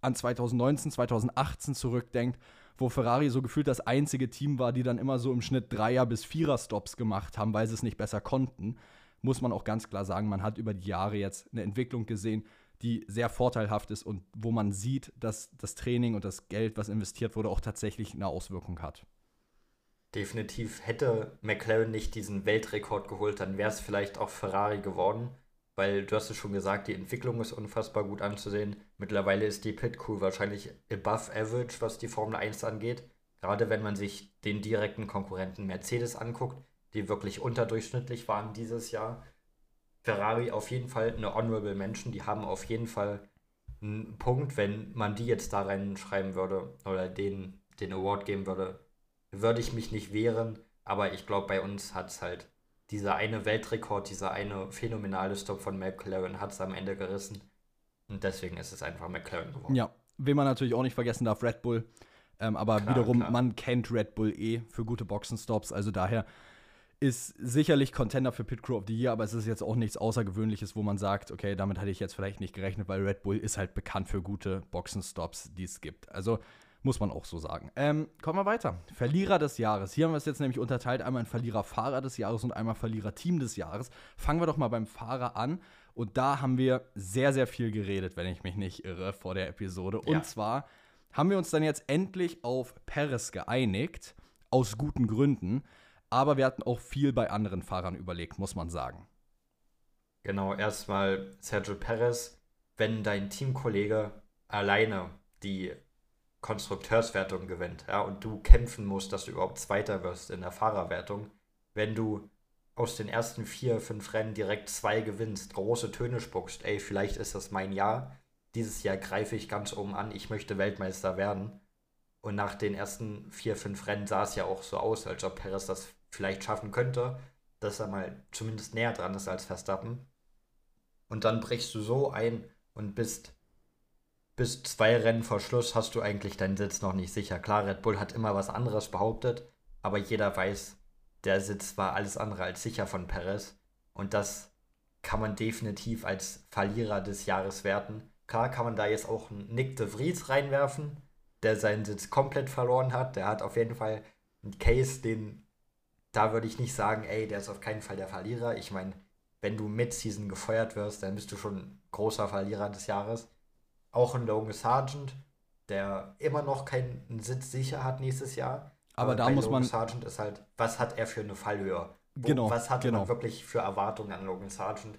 an 2019, 2018 zurückdenkt, wo Ferrari so gefühlt das einzige Team war, die dann immer so im Schnitt Dreier- bis Vierer-Stops gemacht haben, weil sie es nicht besser konnten muss man auch ganz klar sagen, man hat über die Jahre jetzt eine Entwicklung gesehen, die sehr vorteilhaft ist und wo man sieht, dass das Training und das Geld, was investiert wurde, auch tatsächlich eine Auswirkung hat. Definitiv hätte McLaren nicht diesen Weltrekord geholt, dann wäre es vielleicht auch Ferrari geworden, weil du hast es schon gesagt, die Entwicklung ist unfassbar gut anzusehen. Mittlerweile ist die Pit Crew wahrscheinlich above average, was die Formel 1 angeht. Gerade wenn man sich den direkten Konkurrenten Mercedes anguckt, die wirklich unterdurchschnittlich waren dieses Jahr. Ferrari auf jeden Fall eine honorable Menschen, die haben auf jeden Fall einen Punkt, wenn man die jetzt da reinschreiben würde oder den, den Award geben würde, würde ich mich nicht wehren. Aber ich glaube, bei uns hat es halt dieser eine Weltrekord, dieser eine phänomenale Stop von McLaren hat es am Ende gerissen. Und deswegen ist es einfach McLaren geworden. Ja, wen man natürlich auch nicht vergessen darf, Red Bull. Ähm, aber klar, wiederum, klar. man kennt Red Bull eh für gute Boxenstops. Also daher ist sicherlich Contender für Pit Crew of the Year, aber es ist jetzt auch nichts Außergewöhnliches, wo man sagt, okay, damit hatte ich jetzt vielleicht nicht gerechnet, weil Red Bull ist halt bekannt für gute Boxenstops, die es gibt. Also muss man auch so sagen. Ähm, kommen wir weiter. Verlierer des Jahres. Hier haben wir es jetzt nämlich unterteilt: einmal ein Verlierer-Fahrer des Jahres und einmal Verlierer-Team des Jahres. Fangen wir doch mal beim Fahrer an. Und da haben wir sehr, sehr viel geredet, wenn ich mich nicht irre, vor der Episode. Ja. Und zwar haben wir uns dann jetzt endlich auf Perez geeinigt, aus guten Gründen. Aber wir hatten auch viel bei anderen Fahrern überlegt, muss man sagen. Genau, erstmal Sergio Perez. Wenn dein Teamkollege alleine die Konstrukteurswertung gewinnt, ja, und du kämpfen musst, dass du überhaupt Zweiter wirst in der Fahrerwertung, wenn du aus den ersten vier, fünf Rennen direkt zwei gewinnst, große Töne spuckst, ey, vielleicht ist das mein Jahr, dieses Jahr greife ich ganz oben an, ich möchte Weltmeister werden. Und nach den ersten vier, fünf Rennen sah es ja auch so aus, als ob Perez das vielleicht schaffen könnte, dass er mal zumindest näher dran ist als Verstappen. Und dann brichst du so ein und bist bis zwei Rennen vor Schluss hast du eigentlich deinen Sitz noch nicht sicher. Klar, Red Bull hat immer was anderes behauptet, aber jeder weiß, der Sitz war alles andere als sicher von Perez. Und das kann man definitiv als Verlierer des Jahres werten. Klar kann man da jetzt auch einen Nick de Vries reinwerfen, der seinen Sitz komplett verloren hat. Der hat auf jeden Fall einen Case, den, da würde ich nicht sagen, ey, der ist auf keinen Fall der Verlierer. Ich meine, wenn du mit Season gefeuert wirst, dann bist du schon großer Verlierer des Jahres. Auch ein Logan Sargent, der immer noch keinen Sitz sicher hat nächstes Jahr. Aber, Aber da muss Logan man. Sargent ist halt, was hat er für eine Fallhöhe? Genau. Was hat genau. man wirklich für Erwartungen an Logan Sargent?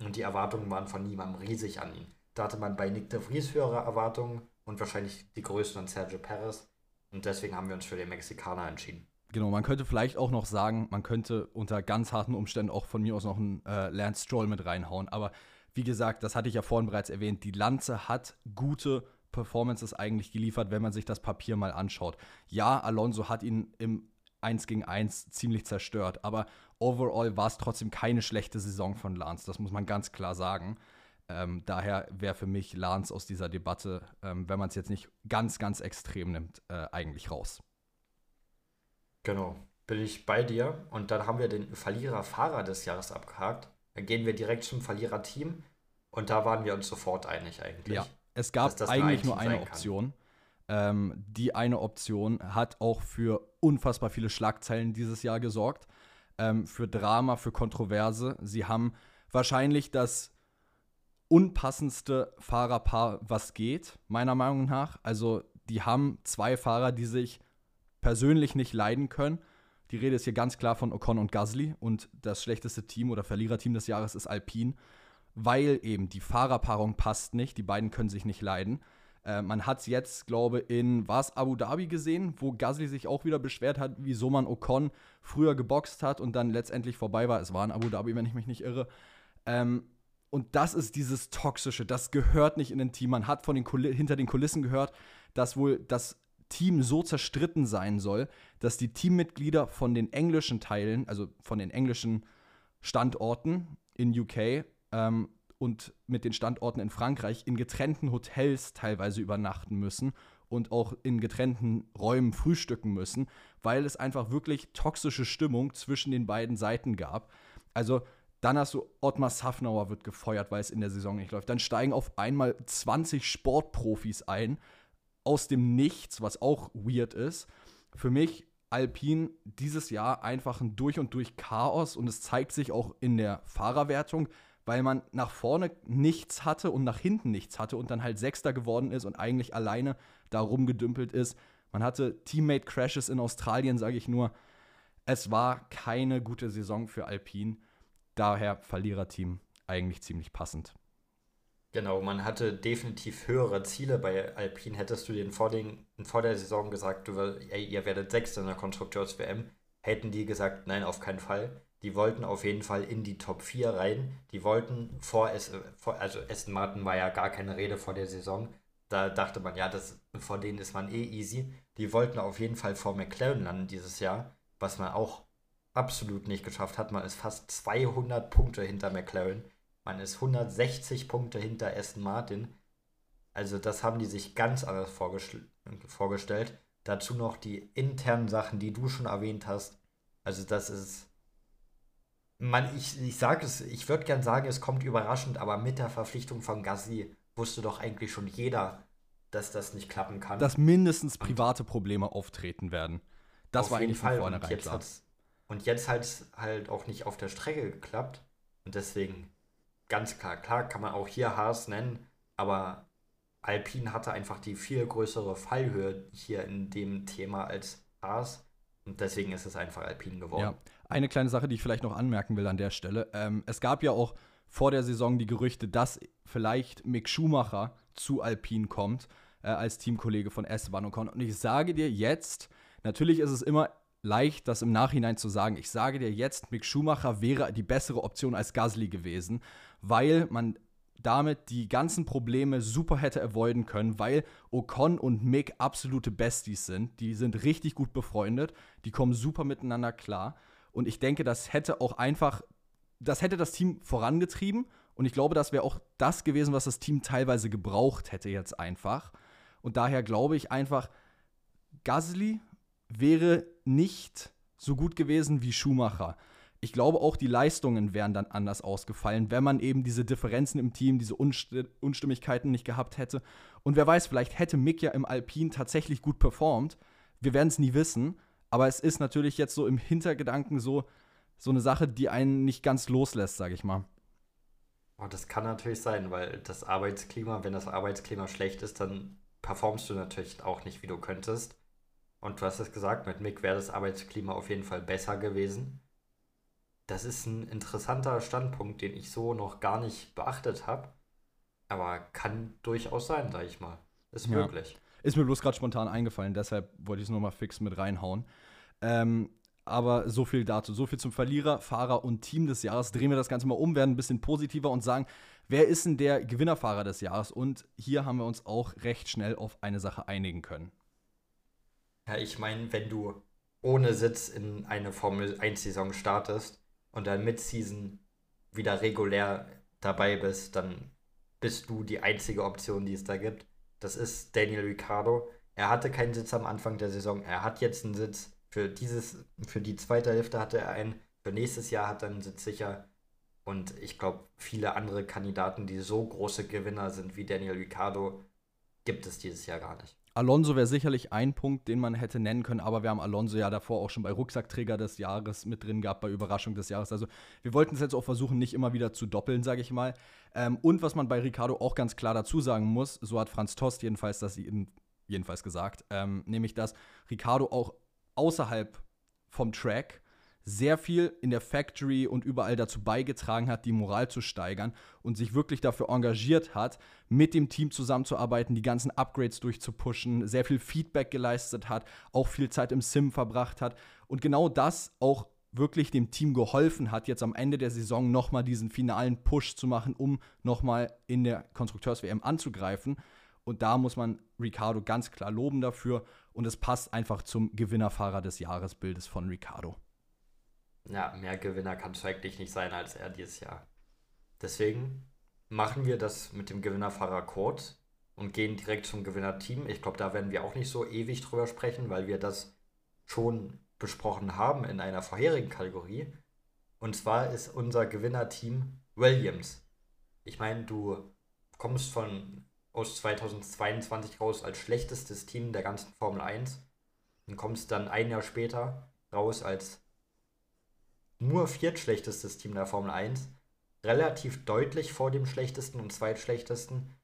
Und die Erwartungen waren von niemandem riesig an ihn. Da hatte man bei Nick de Vries höhere Erwartungen und wahrscheinlich die größten an Sergio Perez. Und deswegen haben wir uns für den Mexikaner entschieden. Genau, man könnte vielleicht auch noch sagen, man könnte unter ganz harten Umständen auch von mir aus noch einen äh, Lance Stroll mit reinhauen. Aber wie gesagt, das hatte ich ja vorhin bereits erwähnt, die Lanze hat gute Performances eigentlich geliefert, wenn man sich das Papier mal anschaut. Ja, Alonso hat ihn im 1 gegen 1 ziemlich zerstört, aber overall war es trotzdem keine schlechte Saison von Lance, das muss man ganz klar sagen. Ähm, daher wäre für mich Lance aus dieser Debatte, ähm, wenn man es jetzt nicht ganz, ganz extrem nimmt, äh, eigentlich raus. Genau, bin ich bei dir. Und dann haben wir den Verlierer-Fahrer des Jahres abgehakt. Dann gehen wir direkt zum Verliererteam und da waren wir uns sofort einig eigentlich. Ja, es gab eigentlich nur eine Option. Ähm, die eine Option hat auch für unfassbar viele Schlagzeilen dieses Jahr gesorgt. Ähm, für Drama, für Kontroverse. Sie haben wahrscheinlich das unpassendste Fahrerpaar, was geht, meiner Meinung nach. Also, die haben zwei Fahrer, die sich persönlich nicht leiden können. Die Rede ist hier ganz klar von Ocon und Gasly und das schlechteste Team oder Verliererteam des Jahres ist Alpine, weil eben die Fahrerpaarung passt nicht, die beiden können sich nicht leiden. Äh, man hat es jetzt, glaube ich, in was Abu Dhabi gesehen, wo Gasly sich auch wieder beschwert hat, wieso man Ocon früher geboxt hat und dann letztendlich vorbei war. Es war in Abu Dhabi, wenn ich mich nicht irre. Ähm, und das ist dieses Toxische, das gehört nicht in ein Team. Man hat von den hinter den Kulissen gehört, dass wohl das Team so zerstritten sein soll, dass die Teammitglieder von den englischen Teilen, also von den englischen Standorten in UK ähm, und mit den Standorten in Frankreich in getrennten Hotels teilweise übernachten müssen und auch in getrennten Räumen frühstücken müssen, weil es einfach wirklich toxische Stimmung zwischen den beiden Seiten gab. Also dann hast du Ottmar Safnauer wird gefeuert, weil es in der Saison nicht läuft. Dann steigen auf einmal 20 Sportprofis ein, aus dem Nichts, was auch weird ist. Für mich Alpine dieses Jahr einfach ein durch und durch Chaos und es zeigt sich auch in der Fahrerwertung, weil man nach vorne nichts hatte und nach hinten nichts hatte und dann halt Sechster geworden ist und eigentlich alleine da rumgedümpelt ist. Man hatte Teammate-Crashes in Australien, sage ich nur. Es war keine gute Saison für Alpine. Daher Verliererteam eigentlich ziemlich passend. Genau, man hatte definitiv höhere Ziele bei Alpine. Hättest du den vor, den, vor der Saison gesagt, du, ey, ihr werdet Sechster in der Konstrukteurs-WM, hätten die gesagt, nein, auf keinen Fall. Die wollten auf jeden Fall in die Top 4 rein. Die wollten vor, es, vor also Aston Martin war ja gar keine Rede vor der Saison. da dachte man, ja, das, vor denen ist man eh easy. Die wollten auf jeden Fall vor McLaren landen dieses Jahr, was man auch absolut nicht geschafft hat. Man ist fast 200 Punkte hinter McLaren. Man ist 160 Punkte hinter Aston Martin. Also das haben die sich ganz anders vorgestell vorgestellt. Dazu noch die internen Sachen, die du schon erwähnt hast. Also das ist man, ich, ich sage es, ich würde gern sagen, es kommt überraschend, aber mit der Verpflichtung von Gassi wusste doch eigentlich schon jeder, dass das nicht klappen kann. Dass mindestens private Probleme auftreten werden. Das auf war eigentlich Fall. von vornherein und jetzt klar. Und jetzt hat es halt auch nicht auf der Strecke geklappt. Und deswegen, ganz klar, klar kann man auch hier Haas nennen, aber Alpine hatte einfach die viel größere Fallhöhe hier in dem Thema als Haas. Und deswegen ist es einfach Alpine geworden. Ja, eine kleine Sache, die ich vielleicht noch anmerken will an der Stelle. Ähm, es gab ja auch vor der Saison die Gerüchte, dass vielleicht Mick Schumacher zu Alpine kommt, äh, als Teamkollege von Esteban Ocon. Und ich sage dir jetzt, natürlich ist es immer leicht, das im Nachhinein zu sagen. Ich sage dir jetzt, Mick Schumacher wäre die bessere Option als Gasly gewesen, weil man damit die ganzen Probleme super hätte avoiden können, weil Ocon und Mick absolute Besties sind. Die sind richtig gut befreundet, die kommen super miteinander klar. Und ich denke, das hätte auch einfach, das hätte das Team vorangetrieben. Und ich glaube, das wäre auch das gewesen, was das Team teilweise gebraucht hätte jetzt einfach. Und daher glaube ich einfach, Gasly wäre nicht so gut gewesen wie Schumacher. Ich glaube auch, die Leistungen wären dann anders ausgefallen, wenn man eben diese Differenzen im Team, diese Unstimmigkeiten nicht gehabt hätte. Und wer weiß, vielleicht hätte Mick ja im Alpin tatsächlich gut performt. Wir werden es nie wissen. Aber es ist natürlich jetzt so im Hintergedanken so, so eine Sache, die einen nicht ganz loslässt, sage ich mal. Und das kann natürlich sein, weil das Arbeitsklima, wenn das Arbeitsklima schlecht ist, dann performst du natürlich auch nicht, wie du könntest. Und du hast es gesagt, mit Mick wäre das Arbeitsklima auf jeden Fall besser gewesen. Das ist ein interessanter Standpunkt, den ich so noch gar nicht beachtet habe. Aber kann durchaus sein, sag ich mal. Ist ja. möglich. Ist mir bloß gerade spontan eingefallen, deshalb wollte ich es nochmal fix mit reinhauen. Ähm, aber so viel dazu. So viel zum Verlierer, Fahrer und Team des Jahres. Drehen wir das Ganze mal um, werden ein bisschen positiver und sagen, wer ist denn der Gewinnerfahrer des Jahres? Und hier haben wir uns auch recht schnell auf eine Sache einigen können. Ja, ich meine, wenn du ohne Sitz in eine Formel 1-Saison startest und dann mit Season wieder regulär dabei bist, dann bist du die einzige Option, die es da gibt. Das ist Daniel Ricciardo. Er hatte keinen Sitz am Anfang der Saison. Er hat jetzt einen Sitz. Für, dieses, für die zweite Hälfte hatte er einen. Für nächstes Jahr hat er einen Sitz sicher. Und ich glaube, viele andere Kandidaten, die so große Gewinner sind wie Daniel Ricciardo, gibt es dieses Jahr gar nicht. Alonso wäre sicherlich ein Punkt, den man hätte nennen können, aber wir haben Alonso ja davor auch schon bei Rucksackträger des Jahres mit drin gehabt, bei Überraschung des Jahres. Also wir wollten es jetzt auch versuchen, nicht immer wieder zu doppeln, sage ich mal. Ähm, und was man bei Ricardo auch ganz klar dazu sagen muss, so hat Franz Tost jedenfalls das jedenfalls gesagt, ähm, nämlich dass Ricardo auch außerhalb vom Track sehr viel in der Factory und überall dazu beigetragen hat, die Moral zu steigern und sich wirklich dafür engagiert hat, mit dem Team zusammenzuarbeiten, die ganzen Upgrades durchzupushen, sehr viel Feedback geleistet hat, auch viel Zeit im Sim verbracht hat und genau das auch wirklich dem Team geholfen hat, jetzt am Ende der Saison nochmal diesen finalen Push zu machen, um nochmal in der Konstrukteurs-WM anzugreifen. Und da muss man Ricardo ganz klar loben dafür. Und es passt einfach zum Gewinnerfahrer des Jahresbildes von Ricardo. Ja, mehr Gewinner kann es eigentlich nicht sein als er dieses Jahr. Deswegen machen wir das mit dem Gewinnerfahrer kurz und gehen direkt zum Gewinnerteam. Ich glaube, da werden wir auch nicht so ewig drüber sprechen, weil wir das schon besprochen haben in einer vorherigen Kategorie. Und zwar ist unser Gewinnerteam Williams. Ich meine, du kommst von aus 2022 raus als schlechtestes Team der ganzen Formel 1 und kommst dann ein Jahr später raus als nur viertschlechtestes Team der Formel 1, relativ deutlich vor dem schlechtesten und zweitschlechtesten,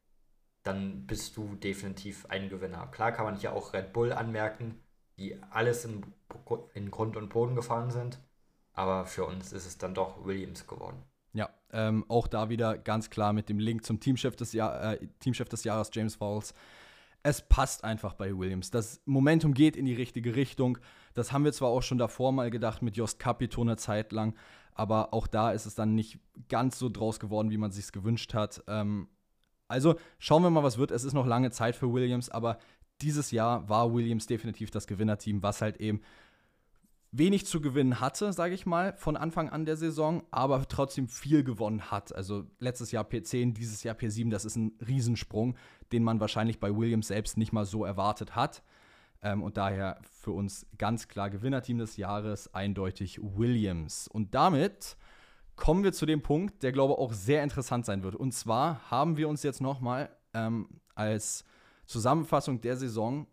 dann bist du definitiv ein Gewinner. Klar kann man hier auch Red Bull anmerken, die alles in, in Grund und Boden gefahren sind, aber für uns ist es dann doch Williams geworden. Ja, ähm, auch da wieder ganz klar mit dem Link zum Teamchef des, Jahr, äh, Teamchef des Jahres, James Fowles. Es passt einfach bei Williams. Das Momentum geht in die richtige Richtung. Das haben wir zwar auch schon davor mal gedacht mit Jost Capito eine Zeit lang, aber auch da ist es dann nicht ganz so draus geworden, wie man sich gewünscht hat. Ähm, Also schauen wir mal, was wird. Es ist noch lange Zeit für Williams, aber dieses Jahr war Williams definitiv das Gewinnerteam, was halt eben wenig zu gewinnen hatte, sage ich mal, von Anfang an der Saison, aber trotzdem viel gewonnen hat. Also letztes Jahr P10, dieses Jahr P7, das ist ein Riesensprung, den man wahrscheinlich bei Williams selbst nicht mal so erwartet hat. Ähm, und daher für uns ganz klar Gewinnerteam des Jahres, eindeutig Williams. Und damit kommen wir zu dem Punkt, der glaube ich auch sehr interessant sein wird. Und zwar haben wir uns jetzt nochmal ähm, als Zusammenfassung der Saison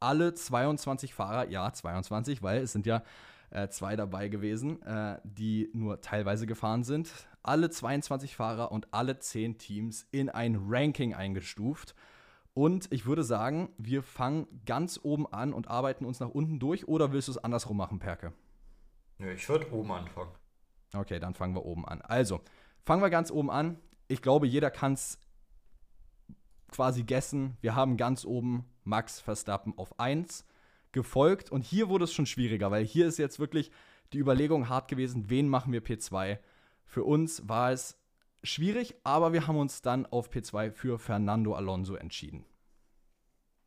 alle 22 Fahrer, ja 22, weil es sind ja äh, zwei dabei gewesen, äh, die nur teilweise gefahren sind, alle 22 Fahrer und alle 10 Teams in ein Ranking eingestuft. Und ich würde sagen, wir fangen ganz oben an und arbeiten uns nach unten durch. Oder willst du es andersrum machen, Perke? Nö, ich würde oben anfangen. Okay, dann fangen wir oben an. Also, fangen wir ganz oben an. Ich glaube, jeder kann es quasi gessen. Wir haben ganz oben Max Verstappen auf 1 gefolgt. Und hier wurde es schon schwieriger, weil hier ist jetzt wirklich die Überlegung hart gewesen, wen machen wir P2. Für uns war es schwierig, aber wir haben uns dann auf P2 für Fernando Alonso entschieden.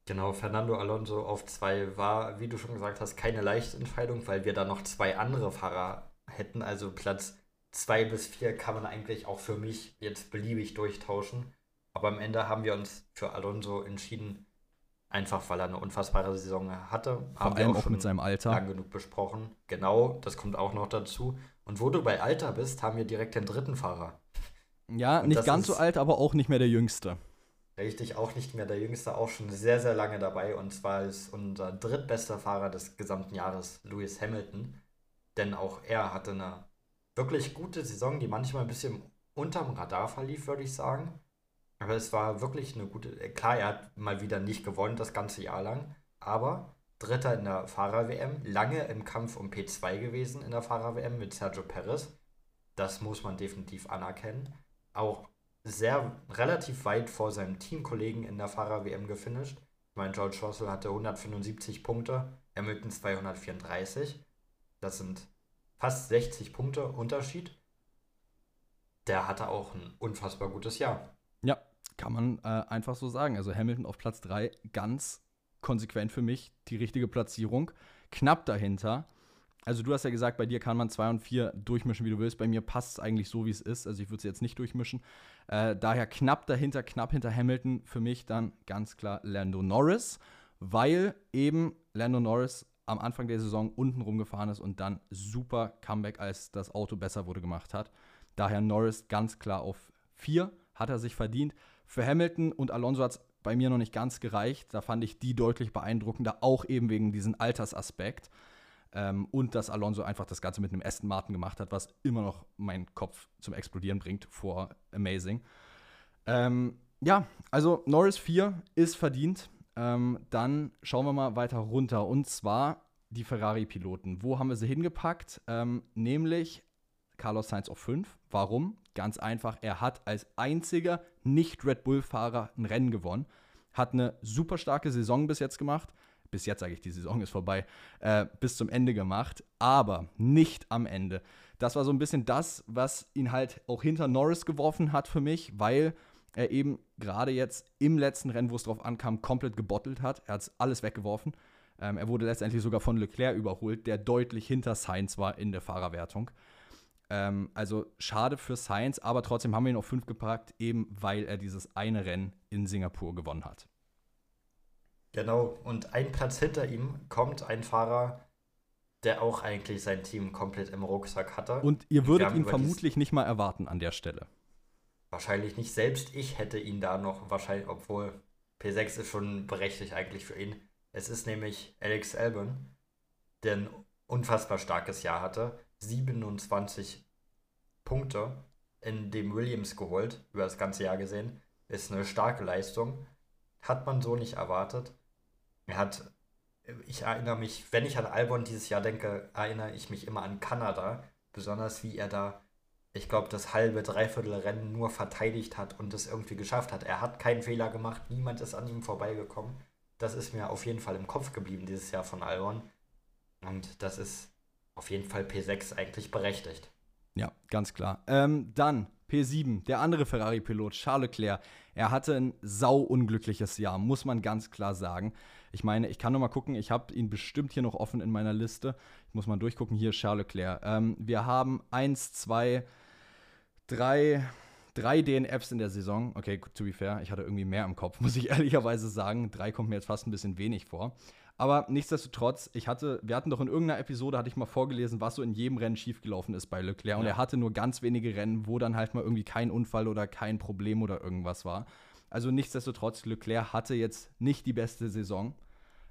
Genau, Fernando Alonso auf 2 war, wie du schon gesagt hast, keine leichte Entscheidung, weil wir da noch zwei andere Fahrer hätten. Also Platz 2 bis 4 kann man eigentlich auch für mich jetzt beliebig durchtauschen. Aber am Ende haben wir uns für Alonso entschieden, einfach weil er eine unfassbare Saison hatte. Vor haben allem wir auch, auch mit seinem Alter. Lang genug besprochen. Genau, das kommt auch noch dazu. Und wo du bei Alter bist, haben wir direkt den dritten Fahrer. Ja, Und nicht ganz so alt, aber auch nicht mehr der Jüngste. Richtig, auch nicht mehr der Jüngste, auch schon sehr, sehr lange dabei. Und zwar ist unser drittbester Fahrer des gesamten Jahres Lewis Hamilton. Denn auch er hatte eine wirklich gute Saison, die manchmal ein bisschen unterm Radar verlief, würde ich sagen. Aber es war wirklich eine gute. Äh, klar, er hat mal wieder nicht gewonnen das ganze Jahr lang, aber Dritter in der Fahrer-WM, lange im Kampf um P2 gewesen in der Fahrer-WM mit Sergio Perez. Das muss man definitiv anerkennen. Auch sehr relativ weit vor seinem Teamkollegen in der Fahrer-WM gefinisht. Ich meine, George Russell hatte 175 Punkte, Hamilton 234. Das sind fast 60 Punkte Unterschied. Der hatte auch ein unfassbar gutes Jahr. Ja, kann man äh, einfach so sagen. Also Hamilton auf Platz 3, ganz konsequent für mich die richtige Platzierung. Knapp dahinter. Also du hast ja gesagt, bei dir kann man 2 und 4 durchmischen, wie du willst. Bei mir passt es eigentlich so, wie es ist. Also ich würde es jetzt nicht durchmischen. Äh, daher knapp dahinter, knapp hinter Hamilton. Für mich dann ganz klar Lando Norris, weil eben Lando Norris am Anfang der Saison unten rumgefahren ist und dann super Comeback, als das Auto besser wurde, gemacht hat. Daher Norris ganz klar auf 4, hat er sich verdient. Für Hamilton und Alonso hat es bei mir noch nicht ganz gereicht. Da fand ich die deutlich beeindruckender, auch eben wegen diesem Altersaspekt. Ähm, und dass Alonso einfach das Ganze mit einem Aston Martin gemacht hat, was immer noch meinen Kopf zum Explodieren bringt vor Amazing. Ähm, ja, also Norris 4 ist verdient. Ähm, dann schauen wir mal weiter runter. Und zwar die Ferrari-Piloten. Wo haben wir sie hingepackt? Ähm, nämlich Carlos Sainz auf 5. Warum? Ganz einfach, er hat als einziger Nicht-Red Bull-Fahrer ein Rennen gewonnen, hat eine super starke Saison bis jetzt gemacht. Bis jetzt sage ich, die Saison ist vorbei, äh, bis zum Ende gemacht, aber nicht am Ende. Das war so ein bisschen das, was ihn halt auch hinter Norris geworfen hat für mich, weil er eben gerade jetzt im letzten Rennen, wo es drauf ankam, komplett gebottelt hat. Er hat alles weggeworfen. Ähm, er wurde letztendlich sogar von Leclerc überholt, der deutlich hinter Sainz war in der Fahrerwertung. Ähm, also schade für Sainz, aber trotzdem haben wir ihn auf 5 gepackt, eben weil er dieses eine Rennen in Singapur gewonnen hat. Genau, und ein Platz hinter ihm kommt ein Fahrer, der auch eigentlich sein Team komplett im Rucksack hatte. Und ihr würdet ihn vermutlich nicht mal erwarten an der Stelle. Wahrscheinlich nicht. Selbst ich hätte ihn da noch wahrscheinlich, obwohl P6 ist schon berechtigt eigentlich für ihn. Es ist nämlich Alex Albon, der ein unfassbar starkes Jahr hatte. 27 Punkte in dem Williams geholt, über das ganze Jahr gesehen. Ist eine starke Leistung. Hat man so nicht erwartet. Er hat, ich erinnere mich, wenn ich an Albon dieses Jahr denke, erinnere ich mich immer an Kanada. Besonders wie er da, ich glaube, das halbe, dreiviertel Rennen nur verteidigt hat und es irgendwie geschafft hat. Er hat keinen Fehler gemacht, niemand ist an ihm vorbeigekommen. Das ist mir auf jeden Fall im Kopf geblieben dieses Jahr von Albon. Und das ist auf jeden Fall P6 eigentlich berechtigt. Ja, ganz klar. Ähm, dann P7, der andere Ferrari-Pilot, Charles Leclerc. Er hatte ein sau unglückliches Jahr, muss man ganz klar sagen. Ich meine, ich kann noch mal gucken, ich habe ihn bestimmt hier noch offen in meiner Liste. Ich muss mal durchgucken. Hier Charles Leclerc. Ähm, wir haben eins, zwei, drei, drei DNFs in der Saison. Okay, to be fair, ich hatte irgendwie mehr im Kopf, muss ich ehrlicherweise sagen. Drei kommt mir jetzt fast ein bisschen wenig vor. Aber nichtsdestotrotz, ich hatte, wir hatten doch in irgendeiner Episode, hatte ich mal vorgelesen, was so in jedem Rennen schiefgelaufen ist bei Leclerc. Und ja. er hatte nur ganz wenige Rennen, wo dann halt mal irgendwie kein Unfall oder kein Problem oder irgendwas war. Also nichtsdestotrotz, Leclerc hatte jetzt nicht die beste Saison.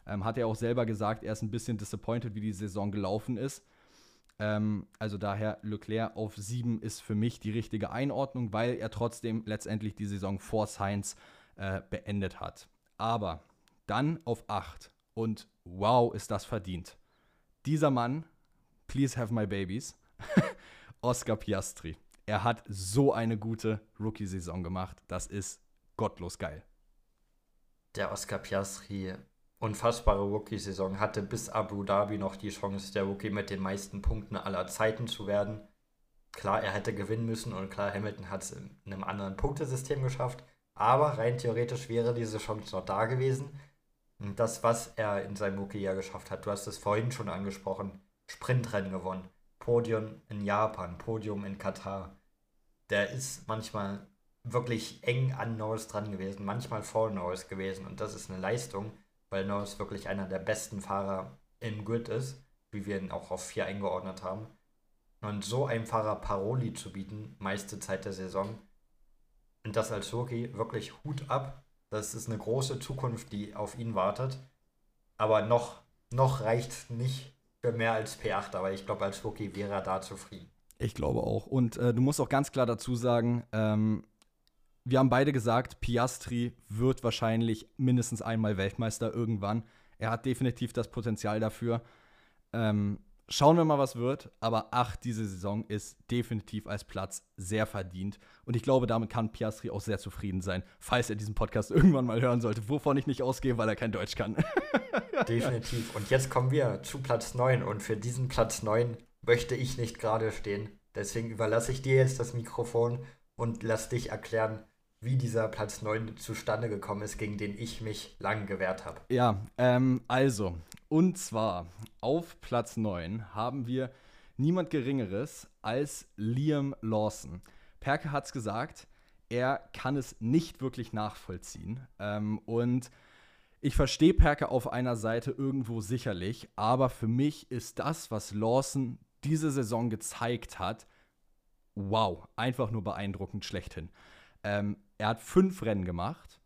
Ähm, hat er auch selber gesagt, er ist ein bisschen disappointed, wie die Saison gelaufen ist. Ähm, also daher, Leclerc auf 7 ist für mich die richtige Einordnung, weil er trotzdem letztendlich die Saison vor Sainz äh, beendet hat. Aber dann auf 8 und wow, ist das verdient. Dieser Mann, please have my babies, Oscar Piastri. Er hat so eine gute Rookie-Saison gemacht. Das ist gottlos geil. Der Oscar Piastri, unfassbare Rookie-Saison, hatte bis Abu Dhabi noch die Chance, der Rookie mit den meisten Punkten aller Zeiten zu werden. Klar, er hätte gewinnen müssen und klar, Hamilton hat es in einem anderen Punktesystem geschafft. Aber rein theoretisch wäre diese Chance noch da gewesen. Und das, was er in seinem Rookie-Jahr geschafft hat, du hast es vorhin schon angesprochen, Sprintrennen gewonnen, Podium in Japan, Podium in Katar. Der ist manchmal wirklich eng an Norris dran gewesen, manchmal vor Norris gewesen. Und das ist eine Leistung, weil Norris wirklich einer der besten Fahrer im Grid ist, wie wir ihn auch auf vier eingeordnet haben. Und so einem Fahrer Paroli zu bieten, meiste Zeit der Saison, und das als Rookie, wirklich Hut ab. Das ist eine große Zukunft, die auf ihn wartet. Aber noch, noch reicht nicht für mehr als P8, aber ich glaube, als Rookie wäre er da zufrieden. Ich glaube auch. Und äh, du musst auch ganz klar dazu sagen, ähm, wir haben beide gesagt, Piastri wird wahrscheinlich mindestens einmal Weltmeister irgendwann. Er hat definitiv das Potenzial dafür. Ähm, schauen wir mal, was wird. Aber ach, diese Saison ist definitiv als Platz sehr verdient. Und ich glaube, damit kann Piastri auch sehr zufrieden sein, falls er diesen Podcast irgendwann mal hören sollte, wovon ich nicht ausgehe, weil er kein Deutsch kann. definitiv. Und jetzt kommen wir zu Platz 9. Und für diesen Platz 9 möchte ich nicht gerade stehen. Deswegen überlasse ich dir jetzt das Mikrofon und lass dich erklären, wie dieser Platz 9 zustande gekommen ist, gegen den ich mich lang gewehrt habe. Ja, ähm, also, und zwar auf Platz 9 haben wir niemand Geringeres als Liam Lawson. Perke hat es gesagt, er kann es nicht wirklich nachvollziehen. Ähm, und ich verstehe Perke auf einer Seite irgendwo sicherlich, aber für mich ist das, was Lawson diese Saison gezeigt hat, wow, einfach nur beeindruckend schlechthin. Ähm, er hat fünf Rennen gemacht.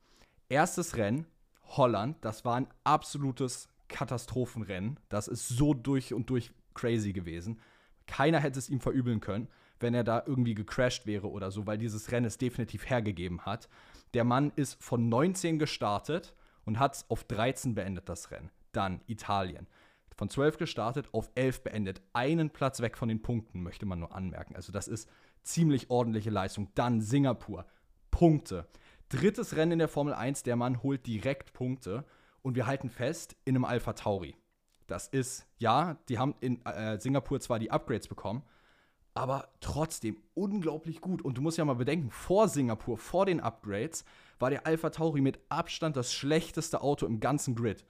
Erstes Rennen, Holland, das war ein absolutes Katastrophenrennen. Das ist so durch und durch crazy gewesen. Keiner hätte es ihm verübeln können, wenn er da irgendwie gecrashed wäre oder so, weil dieses Rennen es definitiv hergegeben hat. Der Mann ist von 19 gestartet und hat es auf 13 beendet, das Rennen. Dann Italien. Von 12 gestartet, auf 11 beendet. Einen Platz weg von den Punkten, möchte man nur anmerken. Also das ist ziemlich ordentliche Leistung. Dann Singapur. Punkte. Drittes Rennen in der Formel 1, der Mann holt direkt Punkte und wir halten fest in einem Alpha Tauri. Das ist, ja, die haben in äh, Singapur zwar die Upgrades bekommen, aber trotzdem unglaublich gut. Und du musst ja mal bedenken, vor Singapur, vor den Upgrades, war der Alpha Tauri mit Abstand das schlechteste Auto im ganzen Grid.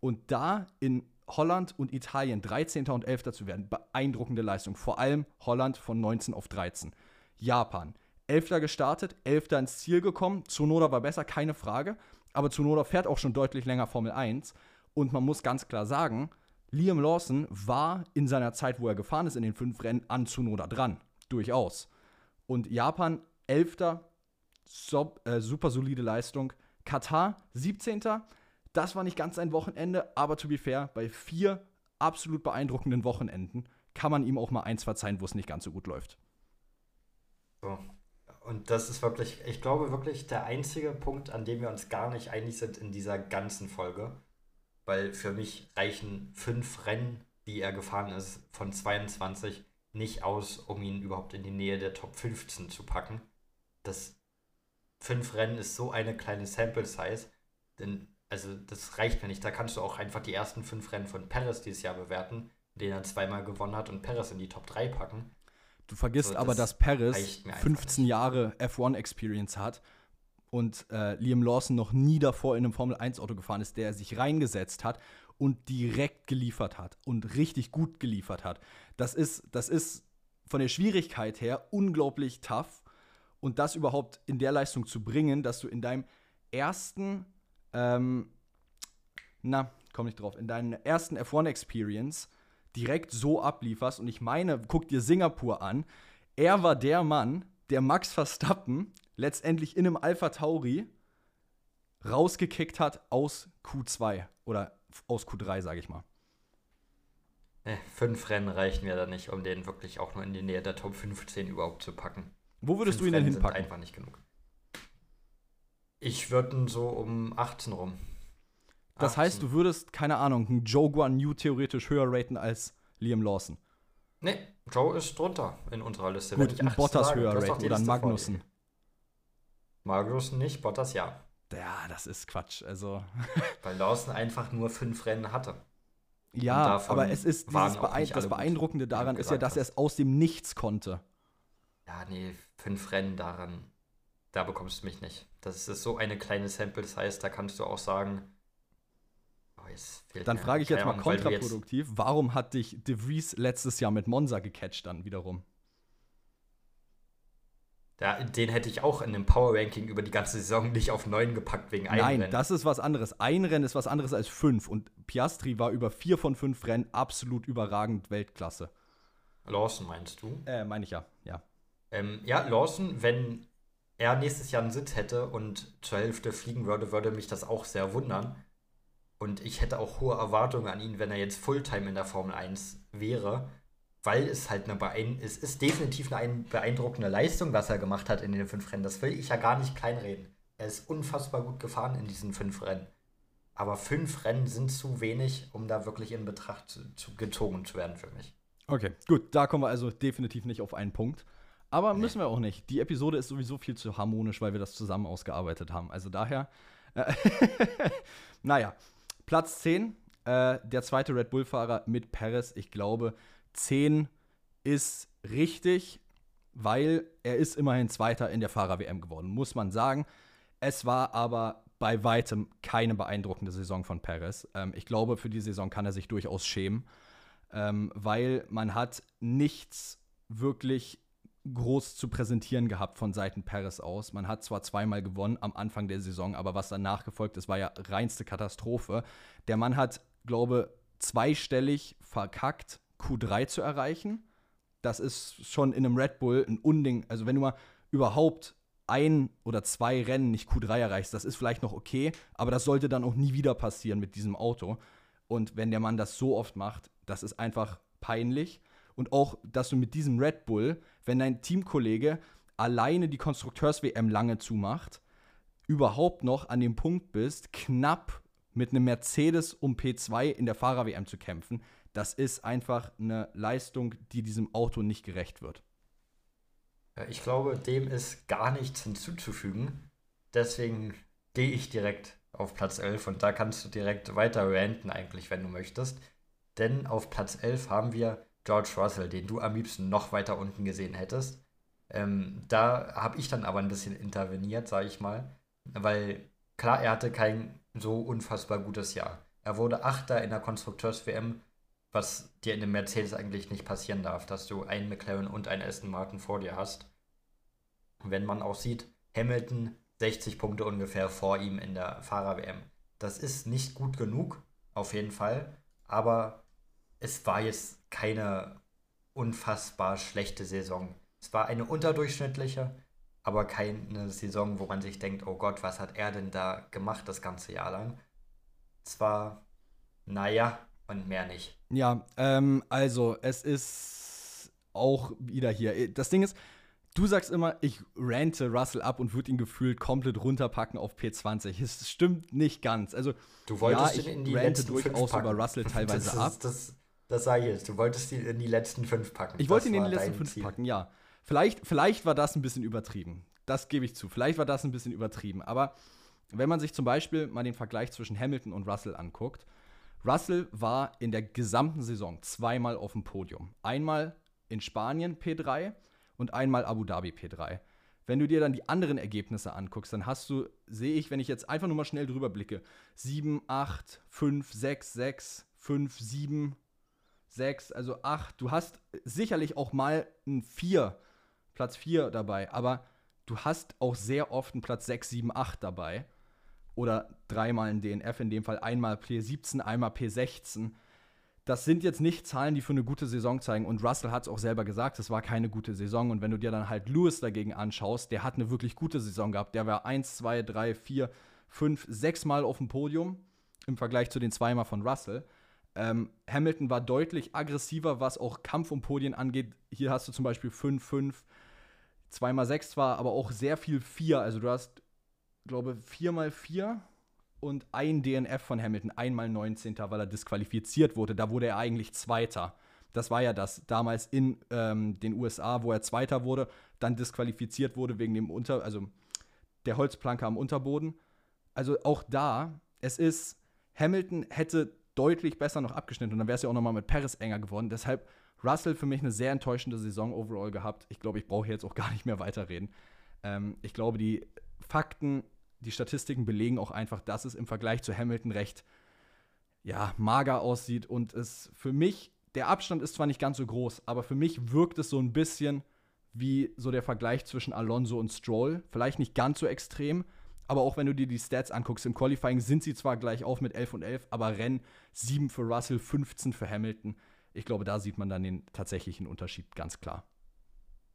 Und da in Holland und Italien 13. und 11. zu werden, beeindruckende Leistung. Vor allem Holland von 19 auf 13. Japan, 11. gestartet, 11. ins Ziel gekommen. Tsunoda war besser, keine Frage. Aber Tsunoda fährt auch schon deutlich länger Formel 1. Und man muss ganz klar sagen, Liam Lawson war in seiner Zeit, wo er gefahren ist, in den fünf Rennen an Tsunoda dran. Durchaus. Und Japan, 11. So, äh, super solide Leistung. Katar, 17. Das war nicht ganz ein Wochenende, aber to be fair, bei vier absolut beeindruckenden Wochenenden kann man ihm auch mal eins verzeihen, wo es nicht ganz so gut läuft. So, und das ist wirklich, ich glaube wirklich der einzige Punkt, an dem wir uns gar nicht einig sind in dieser ganzen Folge. Weil für mich reichen fünf Rennen, die er gefahren ist, von 22 nicht aus, um ihn überhaupt in die Nähe der Top 15 zu packen. Das fünf Rennen ist so eine kleine Sample Size, denn also das reicht mir nicht. Da kannst du auch einfach die ersten fünf Rennen von Perez dieses Jahr bewerten, den er zweimal gewonnen hat und Perez in die Top 3 packen. Du vergisst So, aber, das dass Paris reicht mir einfach 15 nicht. Jahre F1-Experience hat und äh, Liam Lawson noch nie davor in einem Formel-1-Auto gefahren ist, der sich reingesetzt hat und direkt geliefert hat und richtig gut geliefert hat. Das ist, das ist von der Schwierigkeit her unglaublich tough und das überhaupt in der Leistung zu bringen, dass du in deinem ersten, ähm, na, komm nicht drauf, in deinem ersten F1-Experience direkt so ablieferst. Und ich meine, guck dir Singapur an. Er war der Mann, der Max Verstappen letztendlich in einem Alpha Tauri rausgekickt hat aus Q2 oder aus Q3, sage ich mal. Äh, fünf Rennen reichen mir da nicht, um den wirklich auch nur in die Nähe der Top 15 überhaupt zu packen. Wo würdest Fünf du ihn denn Rennen sind hinpacken? einfach nicht genug. Ich würde ihn so um 18 rum. Das heißt, du würdest, keine Ahnung, einen Joe Guan Yu theoretisch höher raten als Liam Lawson. Nee, Joe ist drunter in unserer Liste. Gut, 18 Bottas sage, höher raten oder dir. Magnussen. Magnussen nicht, Bottas ja. Ja, das ist Quatsch. Also, Weil Lawson einfach nur fünf Rennen hatte. ja, aber es ist Beein das Beeindruckende daran ist ja, dass er es aus dem Nichts konnte. Ja, nee, fünf Rennen daran, da bekommst du mich nicht. Das ist so eine kleine Sample Size, da kannst du auch sagen. Jetzt fehlt Dann frage ich jetzt mal du jetzt- kontraproduktiv, warum hat dich De Vries letztes Jahr mit Monza gecatcht dann wiederum? Ja, den hätte ich auch in dem Power Ranking über die ganze Saison nicht auf 9 gepackt wegen einem Nein, Rennen. das ist was anderes. Ein Rennen ist was anderes als fünf. Und Piastri war über vier von fünf Rennen absolut überragend Weltklasse. Lawson meinst du? Äh, meine ich ja, ja. Ähm, ja, Lawson, wenn er nächstes Jahr einen Sitz hätte und zur Hälfte fliegen würde, würde mich das auch sehr wundern. Und ich hätte auch hohe Erwartungen an ihn, wenn er jetzt Fulltime in der Formel 1 wäre, weil es halt eine beein es ist definitiv eine ein- beeindruckende Leistung, was er gemacht hat in den fünf Rennen. Das will ich ja gar nicht kleinreden. Er ist unfassbar gut gefahren in diesen fünf Rennen. Aber fünf Rennen sind zu wenig, um da wirklich in Betracht zu, zu gezogen zu werden für mich. Okay, gut, da kommen wir also definitiv nicht auf einen Punkt. Aber müssen wir auch nicht. Die Episode ist sowieso viel zu harmonisch, weil wir das zusammen ausgearbeitet haben. Also daher, äh, naja, Platz 10, äh, der zweite Red Bull-Fahrer mit Perez. Ich glaube, 10 ist richtig, weil er ist immerhin Zweiter in der Fahrer-WM geworden, muss man sagen. Es war aber bei weitem keine beeindruckende Saison von Perez. Ähm, ich glaube, für die Saison kann er sich durchaus schämen ähm, weil man hat nichts wirklich groß zu präsentieren gehabt von Seiten Paris aus. Man hat zwar zweimal gewonnen am Anfang der Saison, aber was danach gefolgt ist, war ja reinste Katastrophe. Der Mann hat, glaube zweistellig verkackt, Q3 zu erreichen. Das ist schon in einem Red Bull ein Unding. Also wenn du mal überhaupt ein oder zwei Rennen nicht Q3 erreichst, das ist vielleicht noch okay, aber das sollte dann auch nie wieder passieren mit diesem Auto. Und wenn der Mann das so oft macht, das ist einfach peinlich. Und auch, dass du mit diesem Red Bull, wenn dein Teamkollege alleine die Konstrukteurs-WM lange zumacht, überhaupt noch an dem Punkt bist, knapp mit einem Mercedes um P2 in der Fahrer-WM zu kämpfen, das ist einfach eine Leistung, die diesem Auto nicht gerecht wird. Ich glaube, dem ist gar nichts hinzuzufügen. Deswegen gehe ich direkt auf Platz 11 und da kannst du direkt weiter ranten eigentlich, wenn du möchtest. Denn auf Platz 11 haben wir George Russell, den du am liebsten noch weiter unten gesehen hättest. Ähm, da habe ich dann aber ein bisschen interveniert, sage ich mal, weil klar, er hatte kein so unfassbar gutes Jahr. Er wurde Achter in der Konstrukteurs-WM, was dir in dem Mercedes eigentlich nicht passieren darf, dass du einen McLaren und einen Aston Martin vor dir hast. Wenn man auch sieht, Hamilton 60 Punkte ungefähr vor ihm in der Fahrer-WM. Das ist nicht gut genug, auf jeden Fall, aber es war jetzt keine unfassbar schlechte Saison. Es war eine unterdurchschnittliche, aber keine Saison, wo man sich denkt, oh Gott, was hat er denn da gemacht das ganze Jahr lang? Es war, naja, und mehr nicht. Ja, ähm, also es ist auch wieder hier. Das Ding ist, du sagst immer, ich rante Russell ab und würde ihn gefühlt komplett runterpacken auf P20. Es stimmt nicht ganz. Also, Du wolltest ja, ich ihn in die rante durchaus packen. über Russell teilweise das ist, ab. Das, das sage ich jetzt. Du wolltest ihn in die letzten fünf packen. Ich wollte ihn in die letzten fünf Ziel. packen, ja. Vielleicht, vielleicht war das ein bisschen übertrieben. Das gebe ich zu. Vielleicht war das ein bisschen übertrieben. Aber wenn man sich zum Beispiel mal den Vergleich zwischen Hamilton und Russell anguckt, Russell war in der gesamten Saison zweimal auf dem Podium. Einmal in Spanien P3 und einmal Abu Dhabi P3. Wenn du dir dann die anderen Ergebnisse anguckst, dann hast du, sehe ich, wenn ich jetzt einfach nur mal schnell drüber blicke, 7, 8, 5, 6, 6, 5, 7, 6, also 8. Du hast sicherlich auch mal ein 4, Platz 4 dabei, aber du hast auch sehr oft einen Platz 6, 7, 8 dabei. Oder dreimal ein DNF, in dem Fall einmal P17, einmal P16 das sind jetzt nicht Zahlen, die für eine gute Saison zeigen. Und Russell hat es auch selber gesagt, es war keine gute Saison. Und wenn du dir dann halt Lewis dagegen anschaust, der hat eine wirklich gute Saison gehabt. Der war 1, 2, 3, 4, 5, 6 Mal auf dem Podium im Vergleich zu den zweimal von Russell. Ähm, Hamilton war deutlich aggressiver, was auch Kampf um Podien angeht. Hier hast du zum Beispiel 5, 5, 2 mal 6 zwar, aber auch sehr viel 4. Also du hast, glaube ich, 4 mal 4 und ein DNF von Hamilton, einmal 19. weil er disqualifiziert wurde. Da wurde er eigentlich Zweiter. Das war ja das damals in ähm, den USA, wo er Zweiter wurde, dann disqualifiziert wurde wegen dem Unter, also der Holzplanke am Unterboden. Also auch da, es ist, Hamilton hätte deutlich besser noch abgeschnitten und dann wäre es ja auch nochmal mit Paris enger geworden. Deshalb Russell für mich eine sehr enttäuschende Saison overall gehabt. Ich glaube, ich brauche jetzt auch gar nicht mehr weiterreden. Ähm, ich glaube, die Fakten die Statistiken belegen auch einfach, dass es im Vergleich zu Hamilton recht ja, mager aussieht und es für mich, der Abstand ist zwar nicht ganz so groß, aber für mich wirkt es so ein bisschen wie so der Vergleich zwischen Alonso und Stroll. Vielleicht nicht ganz so extrem, aber auch wenn du dir die Stats anguckst, im Qualifying sind sie zwar gleich auf mit 11 und 11, aber Rennen 7 für Russell, 15 für Hamilton. Ich glaube, da sieht man dann den tatsächlichen Unterschied ganz klar.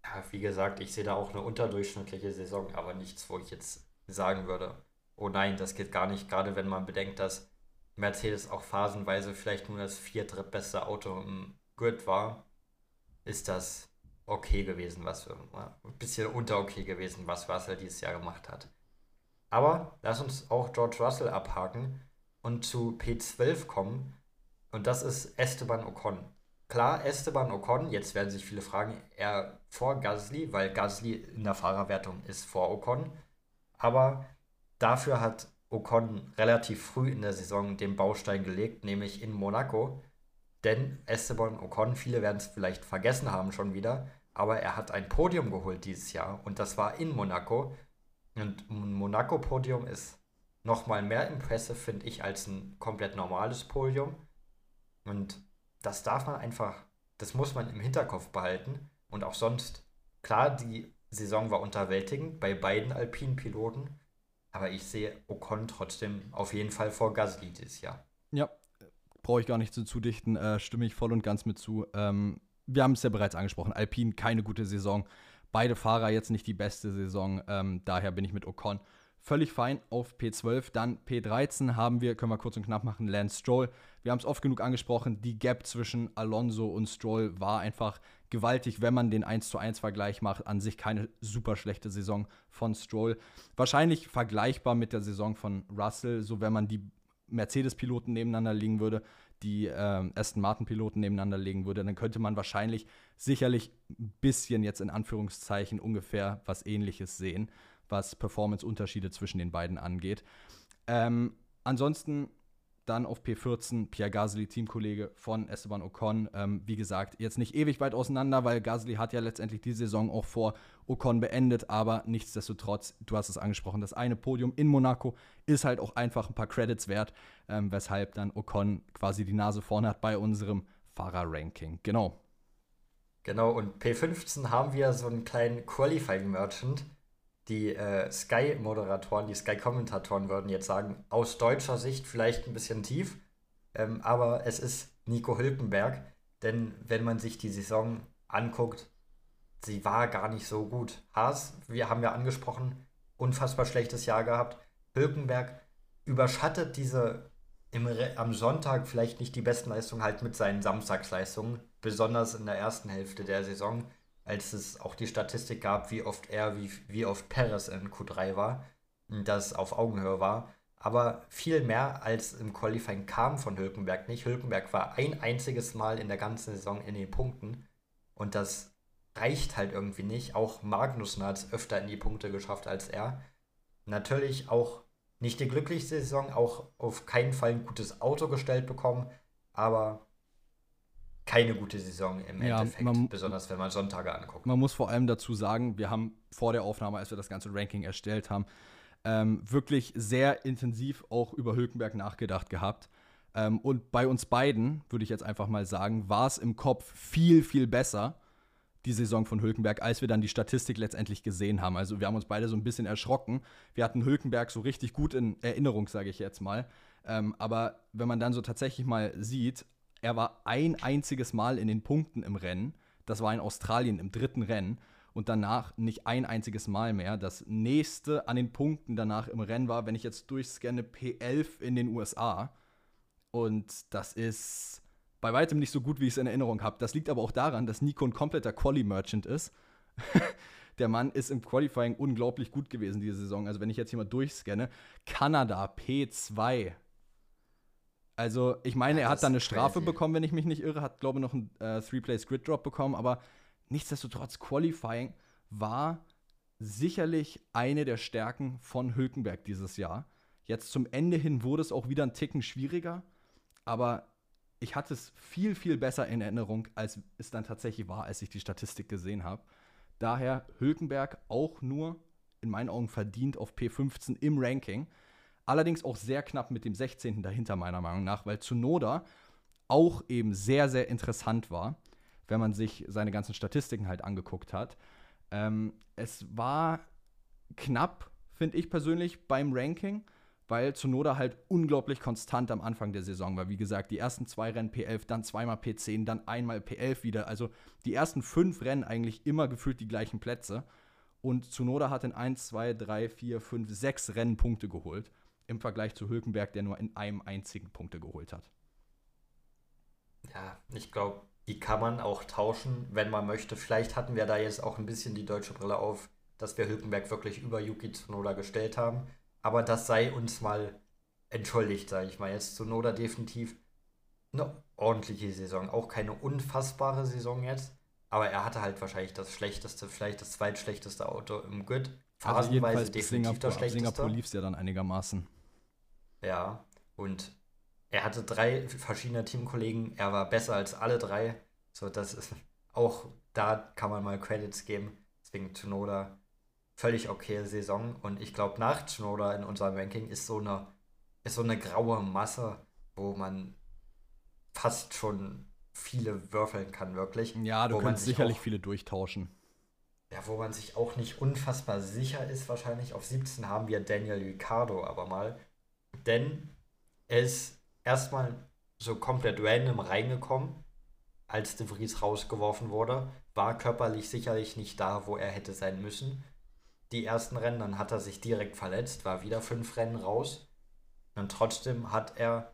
Ja, wie gesagt, ich sehe da auch eine unterdurchschnittliche Saison, aber nichts, wo ich jetzt sagen würde, oh nein, das geht gar nicht, gerade wenn man bedenkt, dass Mercedes auch phasenweise vielleicht nur das vier drittbeste Auto im Grid war, ist das okay gewesen, was ein bisschen unter okay gewesen, was Russell dieses Jahr gemacht hat. Aber lass uns auch George Russell abhaken und zu P12 kommen. Und das ist Esteban Ocon. Klar, Esteban Ocon, jetzt werden sich viele fragen, er vor Gasly, weil Gasly in der Fahrerwertung ist vor Ocon. Aber dafür hat Ocon relativ früh in der Saison den Baustein gelegt, nämlich in Monaco. Denn Esteban Ocon, viele werden es vielleicht vergessen haben schon wieder, aber er hat ein Podium geholt dieses Jahr und das war in Monaco. Und ein Monaco-Podium ist nochmal mehr impressive, finde ich, als ein komplett normales Podium. Und das darf man einfach, das muss man im Hinterkopf behalten. Und auch sonst, klar, die Saison war unterwältigend bei beiden alpinen Piloten. Aber ich sehe Ocon trotzdem auf jeden Fall vor Gasly dieses Jahr. Ja, brauche ich gar nicht zu zudichten, äh, stimme ich voll und ganz mit zu. Ähm, wir haben es ja bereits angesprochen, Alpine keine gute Saison. Beide Fahrer jetzt nicht die beste Saison, ähm, daher bin ich mit Ocon völlig fein auf P12. Dann P13 haben wir, können wir kurz und knapp machen, Lance Stroll. Wir haben es oft genug angesprochen, die Gap zwischen Alonso und Stroll war einfach gewaltig, wenn man den 1 zu 1 Vergleich macht. An sich keine super schlechte Saison von Stroll. Wahrscheinlich vergleichbar mit der Saison von Russell, so wenn man die Mercedes-Piloten nebeneinander legen würde, die äh, Aston Martin-Piloten nebeneinander legen würde, dann könnte man wahrscheinlich sicherlich ein bisschen jetzt in Anführungszeichen ungefähr was ähnliches sehen was Performance-Unterschiede zwischen den beiden angeht. Ähm, ansonsten dann auf P14 Pierre Gasly, Teamkollege von Esteban Ocon. Ähm, wie gesagt, jetzt nicht ewig weit auseinander, weil Gasly hat ja letztendlich die Saison auch vor Ocon beendet, aber nichtsdestotrotz, du hast es angesprochen, das eine Podium in Monaco ist halt auch einfach ein paar Credits wert, ähm, weshalb dann Ocon quasi die Nase vorne hat bei unserem Fahrerranking. Genau. Genau, und P15 haben wir so einen kleinen Qualifying-Merchant die äh, Sky-Moderatoren, die Sky-Kommentatoren würden jetzt sagen, aus deutscher Sicht vielleicht ein bisschen tief, ähm, aber es ist Nico Hülkenberg, denn wenn man sich die Saison anguckt, sie war gar nicht so gut. Haas, wir haben ja angesprochen, unfassbar schlechtes Jahr gehabt. Hülkenberg überschattet diese im, am Sonntag vielleicht nicht die besten Leistungen halt mit seinen Samstagsleistungen, besonders in der ersten Hälfte der Saison als es auch die Statistik gab, wie oft er, wie, wie oft Perez in Q3 war, das auf Augenhöhe war. Aber viel mehr als im Qualifying kam von Hülkenberg nicht. Hülkenberg war ein einziges Mal in der ganzen Saison in den Punkten. Und das reicht halt irgendwie nicht. Auch Magnussen hat es öfter in die Punkte geschafft als er. Natürlich auch nicht die glücklichste Saison, auch auf keinen Fall ein gutes Auto gestellt bekommen. Aber keine gute Saison im Ja, Endeffekt, man- besonders wenn man Sonntage anguckt. Man muss vor allem dazu sagen, wir haben vor der Aufnahme, als wir das ganze Ranking erstellt haben, ähm, wirklich sehr intensiv auch über Hülkenberg nachgedacht gehabt. Ähm, und bei uns beiden, würde ich jetzt einfach mal sagen, war es im Kopf viel, viel besser, die Saison von Hülkenberg, als wir dann die Statistik letztendlich gesehen haben. Also wir haben uns beide so ein bisschen erschrocken. Wir hatten Hülkenberg so richtig gut in Erinnerung, sage ich jetzt mal. Ähm, aber wenn man dann so tatsächlich mal sieht, er war ein einziges Mal in den Punkten im Rennen. Das war in Australien im dritten Rennen. Und danach nicht ein einziges Mal mehr. Das nächste an den Punkten danach im Rennen war, wenn ich jetzt durchscanne, P11 in den USA. Und das ist bei weitem nicht so gut, wie ich es in Erinnerung habe. Das liegt aber auch daran, dass Nico ein kompletter Quali-Merchant ist. Der Mann ist im Qualifying unglaublich gut gewesen diese Saison. Also wenn ich jetzt hier mal durchscanne, Kanada P2. Also ich meine, Ja, er hat dann eine Strafe crazy. bekommen, wenn ich mich nicht irre, hat glaube ich noch einen äh, Three-Place-Grid-Drop bekommen, aber nichtsdestotrotz Qualifying war sicherlich eine der Stärken von Hülkenberg dieses Jahr. Jetzt zum Ende hin wurde es auch wieder ein Ticken schwieriger, aber ich hatte es viel, viel besser in Erinnerung, als es dann tatsächlich war, als ich die Statistik gesehen habe. Daher Hülkenberg auch nur in meinen Augen verdient auf P15 im Ranking. Allerdings auch sehr knapp mit dem 16. dahinter, meiner Meinung nach, weil Tsunoda auch eben sehr, sehr interessant war, wenn man sich seine ganzen Statistiken halt angeguckt hat. Ähm, es war knapp, finde ich persönlich, beim Ranking, weil Tsunoda halt unglaublich konstant am Anfang der Saison war. Wie gesagt, die ersten zwei Rennen P11, dann zweimal P10, dann einmal P11 wieder. Also die ersten fünf Rennen eigentlich immer gefühlt die gleichen Plätze. Und Tsunoda hat in 1, 2, 3, 4, 5, 6 Rennen Punkte geholt. Im Vergleich zu Hülkenberg, der nur in einem einzigen Punkte geholt hat. Ja, ich glaube, die kann man auch tauschen, wenn man möchte. Vielleicht hatten wir da jetzt auch ein bisschen die deutsche Brille auf, dass wir Hülkenberg wirklich über Yuki Tsunoda gestellt haben. Aber das sei uns mal entschuldigt, sage ich mal. Jetzt Tsunoda definitiv eine ordentliche Saison. Auch keine unfassbare Saison jetzt. Aber er hatte halt wahrscheinlich das schlechteste, vielleicht das zweitschlechteste Auto im Grid. Also jedenfalls bis definitiv Singapur, das schlechteste. Singapur lief es ja dann einigermaßen. Ja, und er hatte drei verschiedene Teamkollegen. Er war besser als alle drei. So, das ist auch, da kann man mal Credits geben. Deswegen Tsunoda, völlig okay Saison. Und ich glaube, nach Tsunoda in unserem Ranking ist so eine, ist so eine graue Masse, wo man fast schon viele würfeln kann, wirklich. Ja, du Wo kannst sich sicherlich auch- viele durchtauschen. Ja, wo man sich auch nicht unfassbar sicher ist, wahrscheinlich. Auf 17 haben wir Daniel Ricciardo aber mal. Denn er ist erstmal so komplett random reingekommen, als De Vries rausgeworfen wurde. War körperlich sicherlich nicht da, wo er hätte sein müssen. Die ersten Rennen, dann hat er sich direkt verletzt, war wieder fünf Rennen raus. Und trotzdem hat er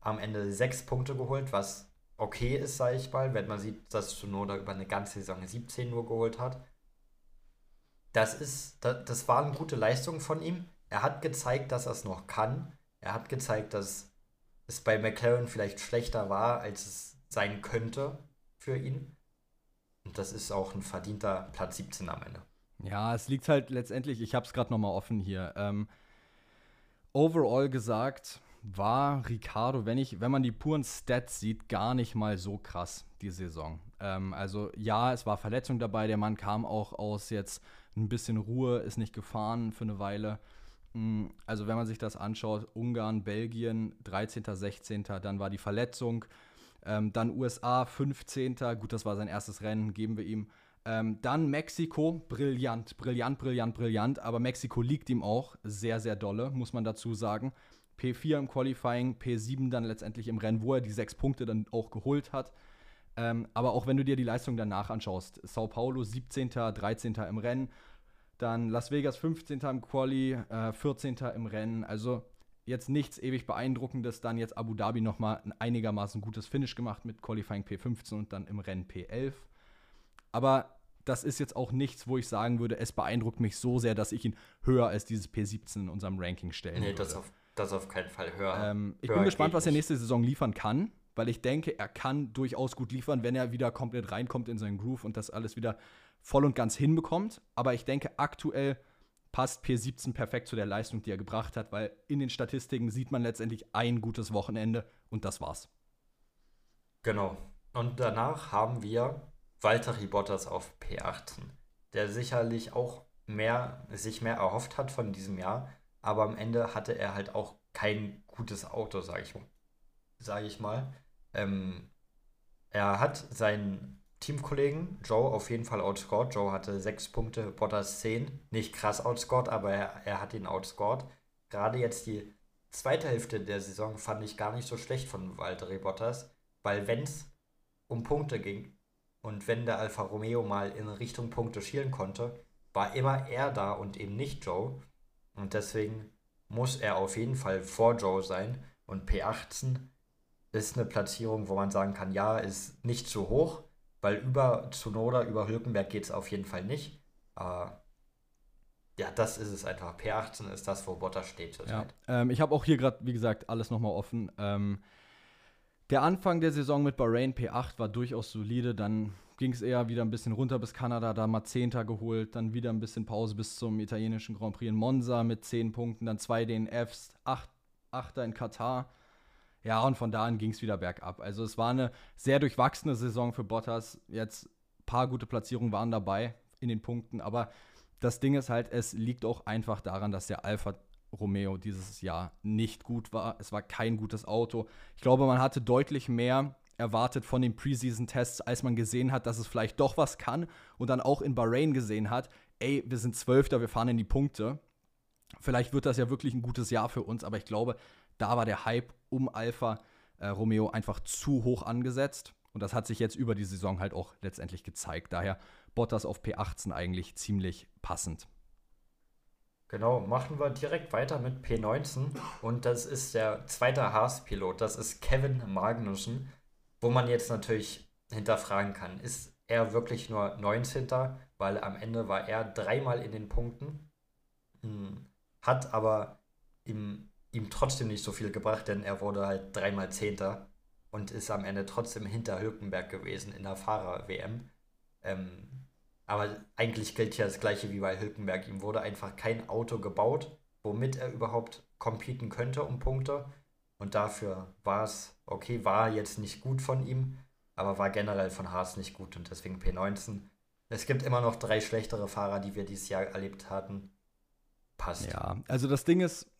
am Ende sechs Punkte geholt, was okay ist, sage ich mal, wenn man sieht, dass Tsunoda über eine ganze Saison 17 nur geholt hat. Das ist, das, das war eine gute Leistung von ihm. Er hat gezeigt, dass er es noch kann. Er hat gezeigt, dass es bei McLaren vielleicht schlechter war, als es sein könnte für ihn. Und das ist auch ein verdienter Platz 17 am Ende. Ja, es liegt halt letztendlich, ich habe es gerade noch mal offen hier. Ähm, overall gesagt war Ricardo, wenn ich, wenn man die puren Stats sieht, gar nicht mal so krass die Saison. Ähm, also ja, es war Verletzung dabei. Der Mann kam auch aus jetzt ein bisschen Ruhe, ist nicht gefahren für eine Weile. Mm, Also wenn man sich das anschaut, Ungarn, Belgien, 13., 16., dann war die Verletzung. Ähm, dann USA, 15. Gut, das war sein erstes Rennen, geben wir ihm. Ähm, dann Mexiko, brillant, brillant, brillant, brillant. Aber Mexiko liegt ihm auch sehr, sehr dolle, muss man dazu sagen. P4 im Qualifying, P7 dann letztendlich im Rennen, wo er die sechs Punkte dann auch geholt hat. Ähm, aber auch wenn du dir die Leistung danach anschaust, Sao Paulo 17., 13. im Rennen, dann Las Vegas 15. im Quali, äh, 14. im Rennen. Also jetzt nichts ewig beeindruckendes. Dann jetzt Abu Dhabi nochmal ein einigermaßen gutes Finish gemacht mit Qualifying P15 und dann im Rennen P11. Aber das ist jetzt auch nichts, wo ich sagen würde, es beeindruckt mich so sehr, dass ich ihn höher als dieses P17 in unserem Ranking stellen Nee, würde. das auf, das auf keinen Fall höher. Ähm, ich höher bin gespannt, was er nächste Saison liefern kann, weil ich denke, er kann durchaus gut liefern, wenn er wieder komplett reinkommt in seinen Groove und das alles wieder voll und ganz hinbekommt. Aber ich denke, aktuell passt P17 perfekt zu der Leistung, die er gebracht hat, weil in den Statistiken sieht man letztendlich ein gutes Wochenende und das war's. Genau. Und danach haben wir Valtteri Bottas auf P18, der sicherlich auch mehr, sich mehr erhofft hat von diesem Jahr, aber am Ende hatte er halt auch kein gutes Auto, sage ich, sag ich mal. Ähm, er hat seinen Teamkollegen Joe auf jeden Fall outscored. Joe hatte sechs Punkte, Bottas zehn. Nicht krass outscored, aber er, er hat ihn outscored. Gerade jetzt die zweite Hälfte der Saison fand ich gar nicht so schlecht von Valtteri Bottas, weil wenn es um Punkte ging und wenn der Alfa Romeo mal in Richtung Punkte schielen konnte, war immer er da und eben nicht Joe. Und deswegen muss er auf jeden Fall vor Joe sein. Und P18 ist eine Platzierung, wo man sagen kann, ja, ist nicht zu hoch, weil über Zunoda, über Hülkenberg geht es auf jeden Fall nicht. Äh, ja, das ist es einfach. P18 ist das, wo Bottas steht. Ja, ähm, ich habe auch hier gerade, wie gesagt, alles nochmal offen. Ähm, der Anfang der Saison mit Bahrain P8 war durchaus solide. Dann ging es eher wieder ein bisschen runter bis Kanada, da mal Zehnter geholt. Dann wieder ein bisschen Pause bis zum italienischen Grand Prix in Monza mit zehn Punkten. Dann zwei DNFs, acht, Achter in Katar. Ja, und von da an ging es wieder bergab. Also es war eine sehr durchwachsene Saison für Bottas. Jetzt ein paar gute Platzierungen waren dabei in den Punkten, aber das Ding ist halt, es liegt auch einfach daran, dass der Alpha Romeo dieses Jahr nicht gut war. Es war kein gutes Auto. Ich glaube, man hatte deutlich mehr erwartet von den Preseason-Tests, als man gesehen hat, dass es vielleicht doch was kann und dann auch in Bahrain gesehen hat, ey, wir sind Zwölfter, wir fahren in die Punkte. Vielleicht wird das ja wirklich ein gutes Jahr für uns, aber ich glaube, da war der Hype um Alpha äh, Romeo einfach zu hoch angesetzt. Und das hat sich jetzt über die Saison halt auch letztendlich gezeigt. Daher Bottas auf P18 eigentlich ziemlich passend. Genau, machen wir direkt weiter mit P19 und das ist der zweite Haas-Pilot, das ist Kevin Magnussen, wo man jetzt natürlich hinterfragen kann, ist er wirklich nur 19. Weil am Ende war er dreimal in den Punkten, hm, hat aber ihm, ihm trotzdem nicht so viel gebracht, denn er wurde halt dreimal Zehnter und ist am Ende trotzdem hinter Hülkenberg gewesen in der Fahrer-WM. Ähm, aber eigentlich gilt ja das gleiche wie bei Hülkenberg. Ihm wurde einfach kein Auto gebaut, womit er überhaupt competen könnte um Punkte. Und dafür war es, okay, war jetzt nicht gut von ihm, aber war generell von Haas nicht gut und deswegen P19. Es gibt immer noch drei schlechtere Fahrer, die wir dieses Jahr erlebt hatten. Passt. Ja, also das Ding ist,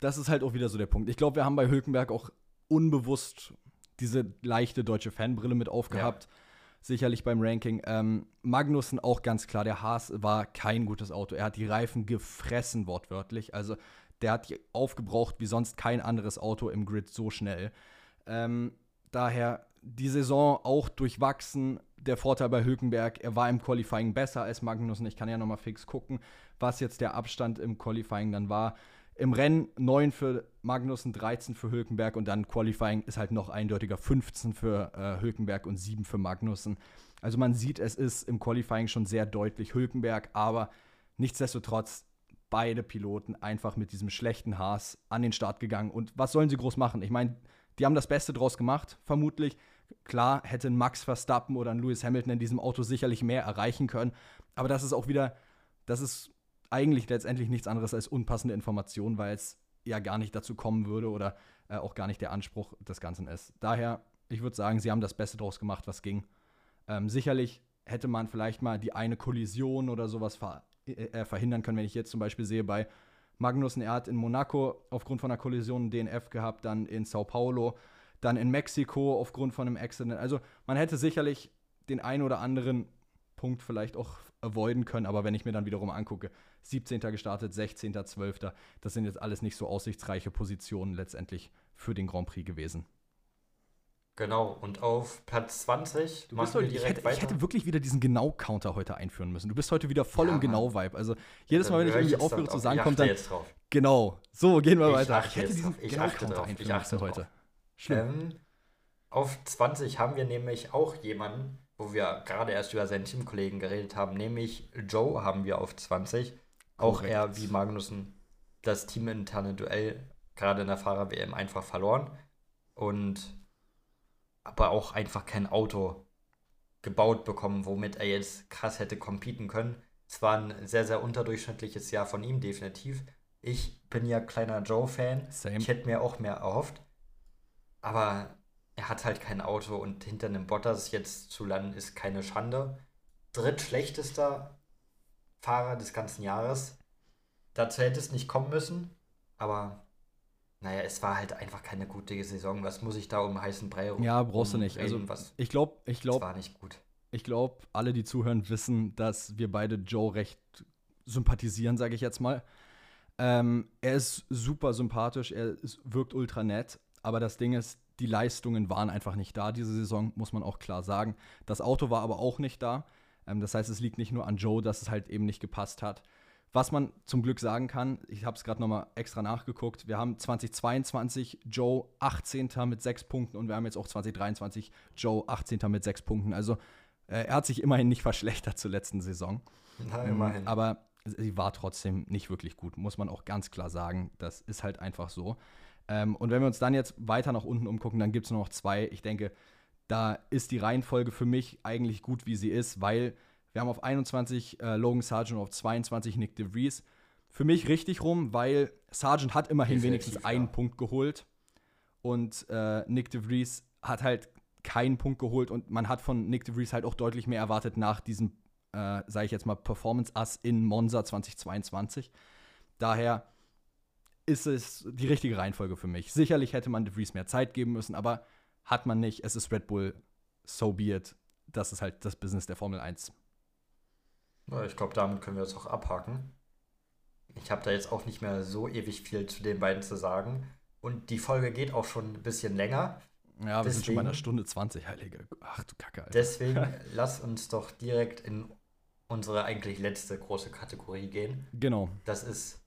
das ist halt auch wieder so der Punkt. Ich glaube, wir haben bei Hülkenberg auch unbewusst diese leichte deutsche Fanbrille mit aufgehabt. Ja sicherlich beim Ranking. Ähm, Magnussen auch ganz klar, der Haas war kein gutes Auto. Er hat die Reifen gefressen, wortwörtlich. Also der hat die aufgebraucht wie sonst kein anderes Auto im Grid so schnell. Ähm, daher die Saison auch durchwachsen. Der Vorteil bei Hülkenberg, er war im Qualifying besser als Magnussen. Ich kann ja nochmal fix gucken, was jetzt der Abstand im Qualifying dann war. Im Rennen 9 für Magnussen, 13 für Hülkenberg und dann Qualifying ist halt noch eindeutiger 15 für äh, Hülkenberg und 7 für Magnussen. Also man sieht, es ist im Qualifying schon sehr deutlich Hülkenberg, aber nichtsdestotrotz beide Piloten einfach mit diesem schlechten Haas an den Start gegangen. Und was sollen sie groß machen? Ich meine, die haben das Beste draus gemacht, vermutlich. Klar hätte ein Max Verstappen oder ein Lewis Hamilton in diesem Auto sicherlich mehr erreichen können, aber das ist auch wieder, das ist eigentlich letztendlich nichts anderes als unpassende Information, weil es ja gar nicht dazu kommen würde oder äh, auch gar nicht der Anspruch des Ganzen ist. Daher, ich würde sagen, sie haben das Beste draus gemacht, was ging. Ähm, sicherlich hätte man vielleicht mal die eine Kollision oder sowas ver äh, äh verhindern können, wenn ich jetzt zum Beispiel sehe bei Magnussen, er hat in Monaco aufgrund von einer Kollision einen DNF gehabt, dann in Sao Paulo, dann in Mexiko aufgrund von einem Accident. Also man hätte sicherlich den einen oder anderen Punkt vielleicht auch avoiden können. Aber wenn ich mir dann wiederum angucke, 17. gestartet, 16., 12., das sind jetzt alles nicht so aussichtsreiche Positionen letztendlich für den Grand Prix gewesen. Genau, und auf Platz 20 du bist heute, ich hätte, ich, hätte, wirklich wieder diesen Genau-Counter heute einführen müssen. Du bist heute wieder voll ja, im Genau-Vibe. Also jedes Mal, wenn ich irgendwie aufhöre zu sagen, kommt dann. Jetzt drauf. Genau, so gehen wir ich weiter. Ich hätte diesen Genau-Counter einführen müssen heute. Ähm, auf 20 haben wir nämlich auch jemanden, wo wir gerade erst über seinen Teamkollegen geredet haben, nämlich Joe haben wir auf 20. Auch Korrekt. er wie Magnussen das teaminterne Duell gerade in der Fahrer-WM einfach verloren und aber auch einfach kein Auto gebaut bekommen, womit er jetzt krass hätte competen können. Es war ein sehr, sehr unterdurchschnittliches Jahr von ihm, definitiv. Ich bin ja kleiner Joe-Fan. Ich hätte mir auch mehr erhofft. Aber er hat halt kein Auto und hinter einem Bottas jetzt zu landen ist keine Schande. Drittschlechtester Fahrer des ganzen Jahres. Dazu hätte es nicht kommen müssen, aber naja, es war halt einfach keine gute Saison. Was muss ich da um heißen Brei rum? Ja, brauchst du nicht. Also, was, ich glaube, ich glaube. war nicht gut. Ich glaube, alle, die zuhören, wissen, dass wir beide Joe recht sympathisieren, sage ich jetzt mal. Ähm, er ist super sympathisch, er ist, wirkt ultra nett, aber das Ding ist, die Leistungen waren einfach nicht da diese Saison, muss man auch klar sagen. Das Auto war aber auch nicht da. Ähm, das heißt, es liegt nicht nur an Joe, dass es halt eben nicht gepasst hat. Was man zum Glück sagen kann, ich habe es gerade nochmal extra nachgeguckt, wir haben 2022 Joe 18. mit 6 Punkten und wir haben jetzt auch 2023 Joe 18. mit 6 Punkten. Also äh, er hat sich immerhin nicht verschlechtert zur letzten Saison. Na, immerhin. Ähm, aber sie war trotzdem nicht wirklich gut, muss man auch ganz klar sagen. Das ist halt einfach so. Ähm, und wenn wir uns dann jetzt weiter nach unten umgucken, dann gibt es nur noch zwei. Ich denke, da ist die Reihenfolge für mich eigentlich gut, wie sie ist, weil wir haben auf 21 äh, Logan Sargent und auf 22 Nick DeVries. Für mich richtig rum, weil Sargent hat immerhin wenigstens einen ja. Punkt geholt und äh, Nick DeVries hat halt keinen Punkt geholt und man hat von Nick DeVries halt auch deutlich mehr erwartet nach diesem, äh, sage ich jetzt mal, Performance-Ass in Monza 2022. Daher ist es die richtige Reihenfolge für mich. Sicherlich hätte man DeVries mehr Zeit geben müssen, aber hat man nicht. Es ist Red Bull, so be it. Das ist halt das Business der Formel 1. Ich glaube, damit können wir es auch abhaken. Ich habe da jetzt auch nicht mehr so ewig viel zu den beiden zu sagen. Und die Folge geht auch schon ein bisschen länger. Ja, wir deswegen, sind schon bei einer Stunde 20, Heilige. Ach du Kacke, Alter. Deswegen lass uns doch direkt in unsere eigentlich letzte große Kategorie gehen. Genau. Das ist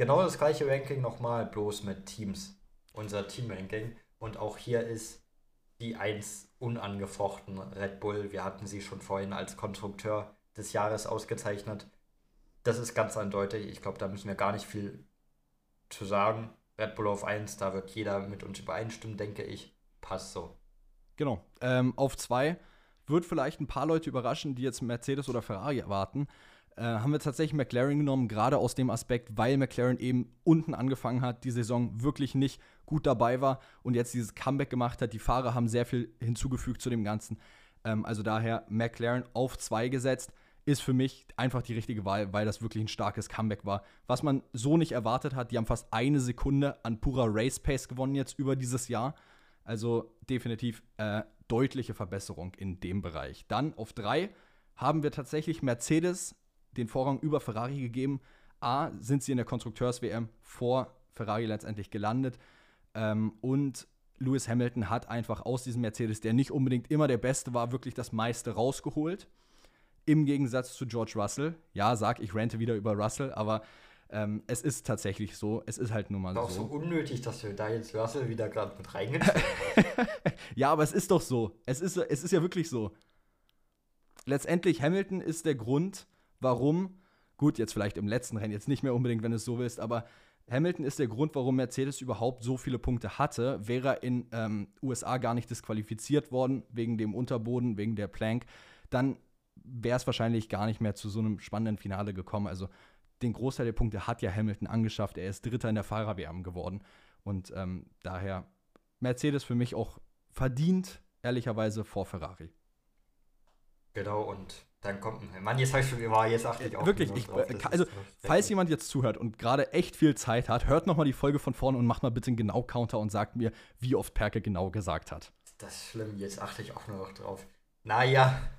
genau das gleiche Ranking nochmal, bloß mit Teams. Unser Team-Ranking. Und auch hier ist die 1 unangefochten Red Bull. Wir hatten sie schon vorhin als Konstrukteur des Jahres ausgezeichnet. Das ist ganz eindeutig. Ich glaube, da müssen wir gar nicht viel zu sagen. Red Bull auf 1, da wird jeder mit uns übereinstimmen, denke ich. Passt so. Genau. Ähm, auf 2 wird vielleicht ein paar Leute überraschen, die jetzt Mercedes oder Ferrari erwarten. Äh, haben wir tatsächlich McLaren genommen, gerade aus dem Aspekt, weil McLaren eben unten angefangen hat, die Saison wirklich nicht gut dabei war und jetzt dieses Comeback gemacht hat. Die Fahrer haben sehr viel hinzugefügt zu dem Ganzen. Ähm, also daher McLaren auf 2 gesetzt ist für mich einfach die richtige Wahl, weil das wirklich ein starkes Comeback war. Was man so nicht erwartet hat, die haben fast eine Sekunde an purer Race Pace gewonnen jetzt über dieses Jahr. Also definitiv äh, deutliche Verbesserung in dem Bereich. Dann auf drei haben wir tatsächlich Mercedes den Vorrang über Ferrari gegeben. A, sind sie in der Konstrukteurs-WM vor Ferrari letztendlich gelandet. Ähm, und Lewis Hamilton hat einfach aus diesem Mercedes, der nicht unbedingt immer der Beste war, wirklich das meiste rausgeholt. Im Gegensatz zu George Russell. Ja, sag, ich rante wieder über Russell, aber ähm, es ist tatsächlich so. Es ist halt nun mal so. Auch so unnötig, dass wir da jetzt Russell wieder gerade mit reingezogen Ja, aber es ist doch so. Es ist, es ist ja wirklich so. Letztendlich, Hamilton ist der Grund, warum, gut, jetzt vielleicht im letzten Rennen, jetzt nicht mehr unbedingt, wenn du es so willst, aber Hamilton ist der Grund, warum Mercedes überhaupt so viele Punkte hatte. Wäre er in ähm, USA gar nicht disqualifiziert worden, wegen dem Unterboden, wegen der Plank, dann wäre es wahrscheinlich gar nicht mehr zu so einem spannenden Finale gekommen. Also den Großteil der Punkte hat ja Hamilton angeschafft. Er ist Dritter in der Fahrer-WM geworden. Und ähm, daher Mercedes für mich auch verdient, ehrlicherweise, vor Ferrari. Genau, und dann kommt ein Mann, jetzt habe ich schon war jetzt achte ich auch Wirklich, ich, drauf, also falls jemand jetzt zuhört und gerade echt viel Zeit hat, hört noch mal die Folge von vorne und macht mal bitte einen genau Counter und sagt mir, wie oft Perke genau gesagt hat. Das ist schlimm, jetzt achte ich auch nur noch drauf. Naja,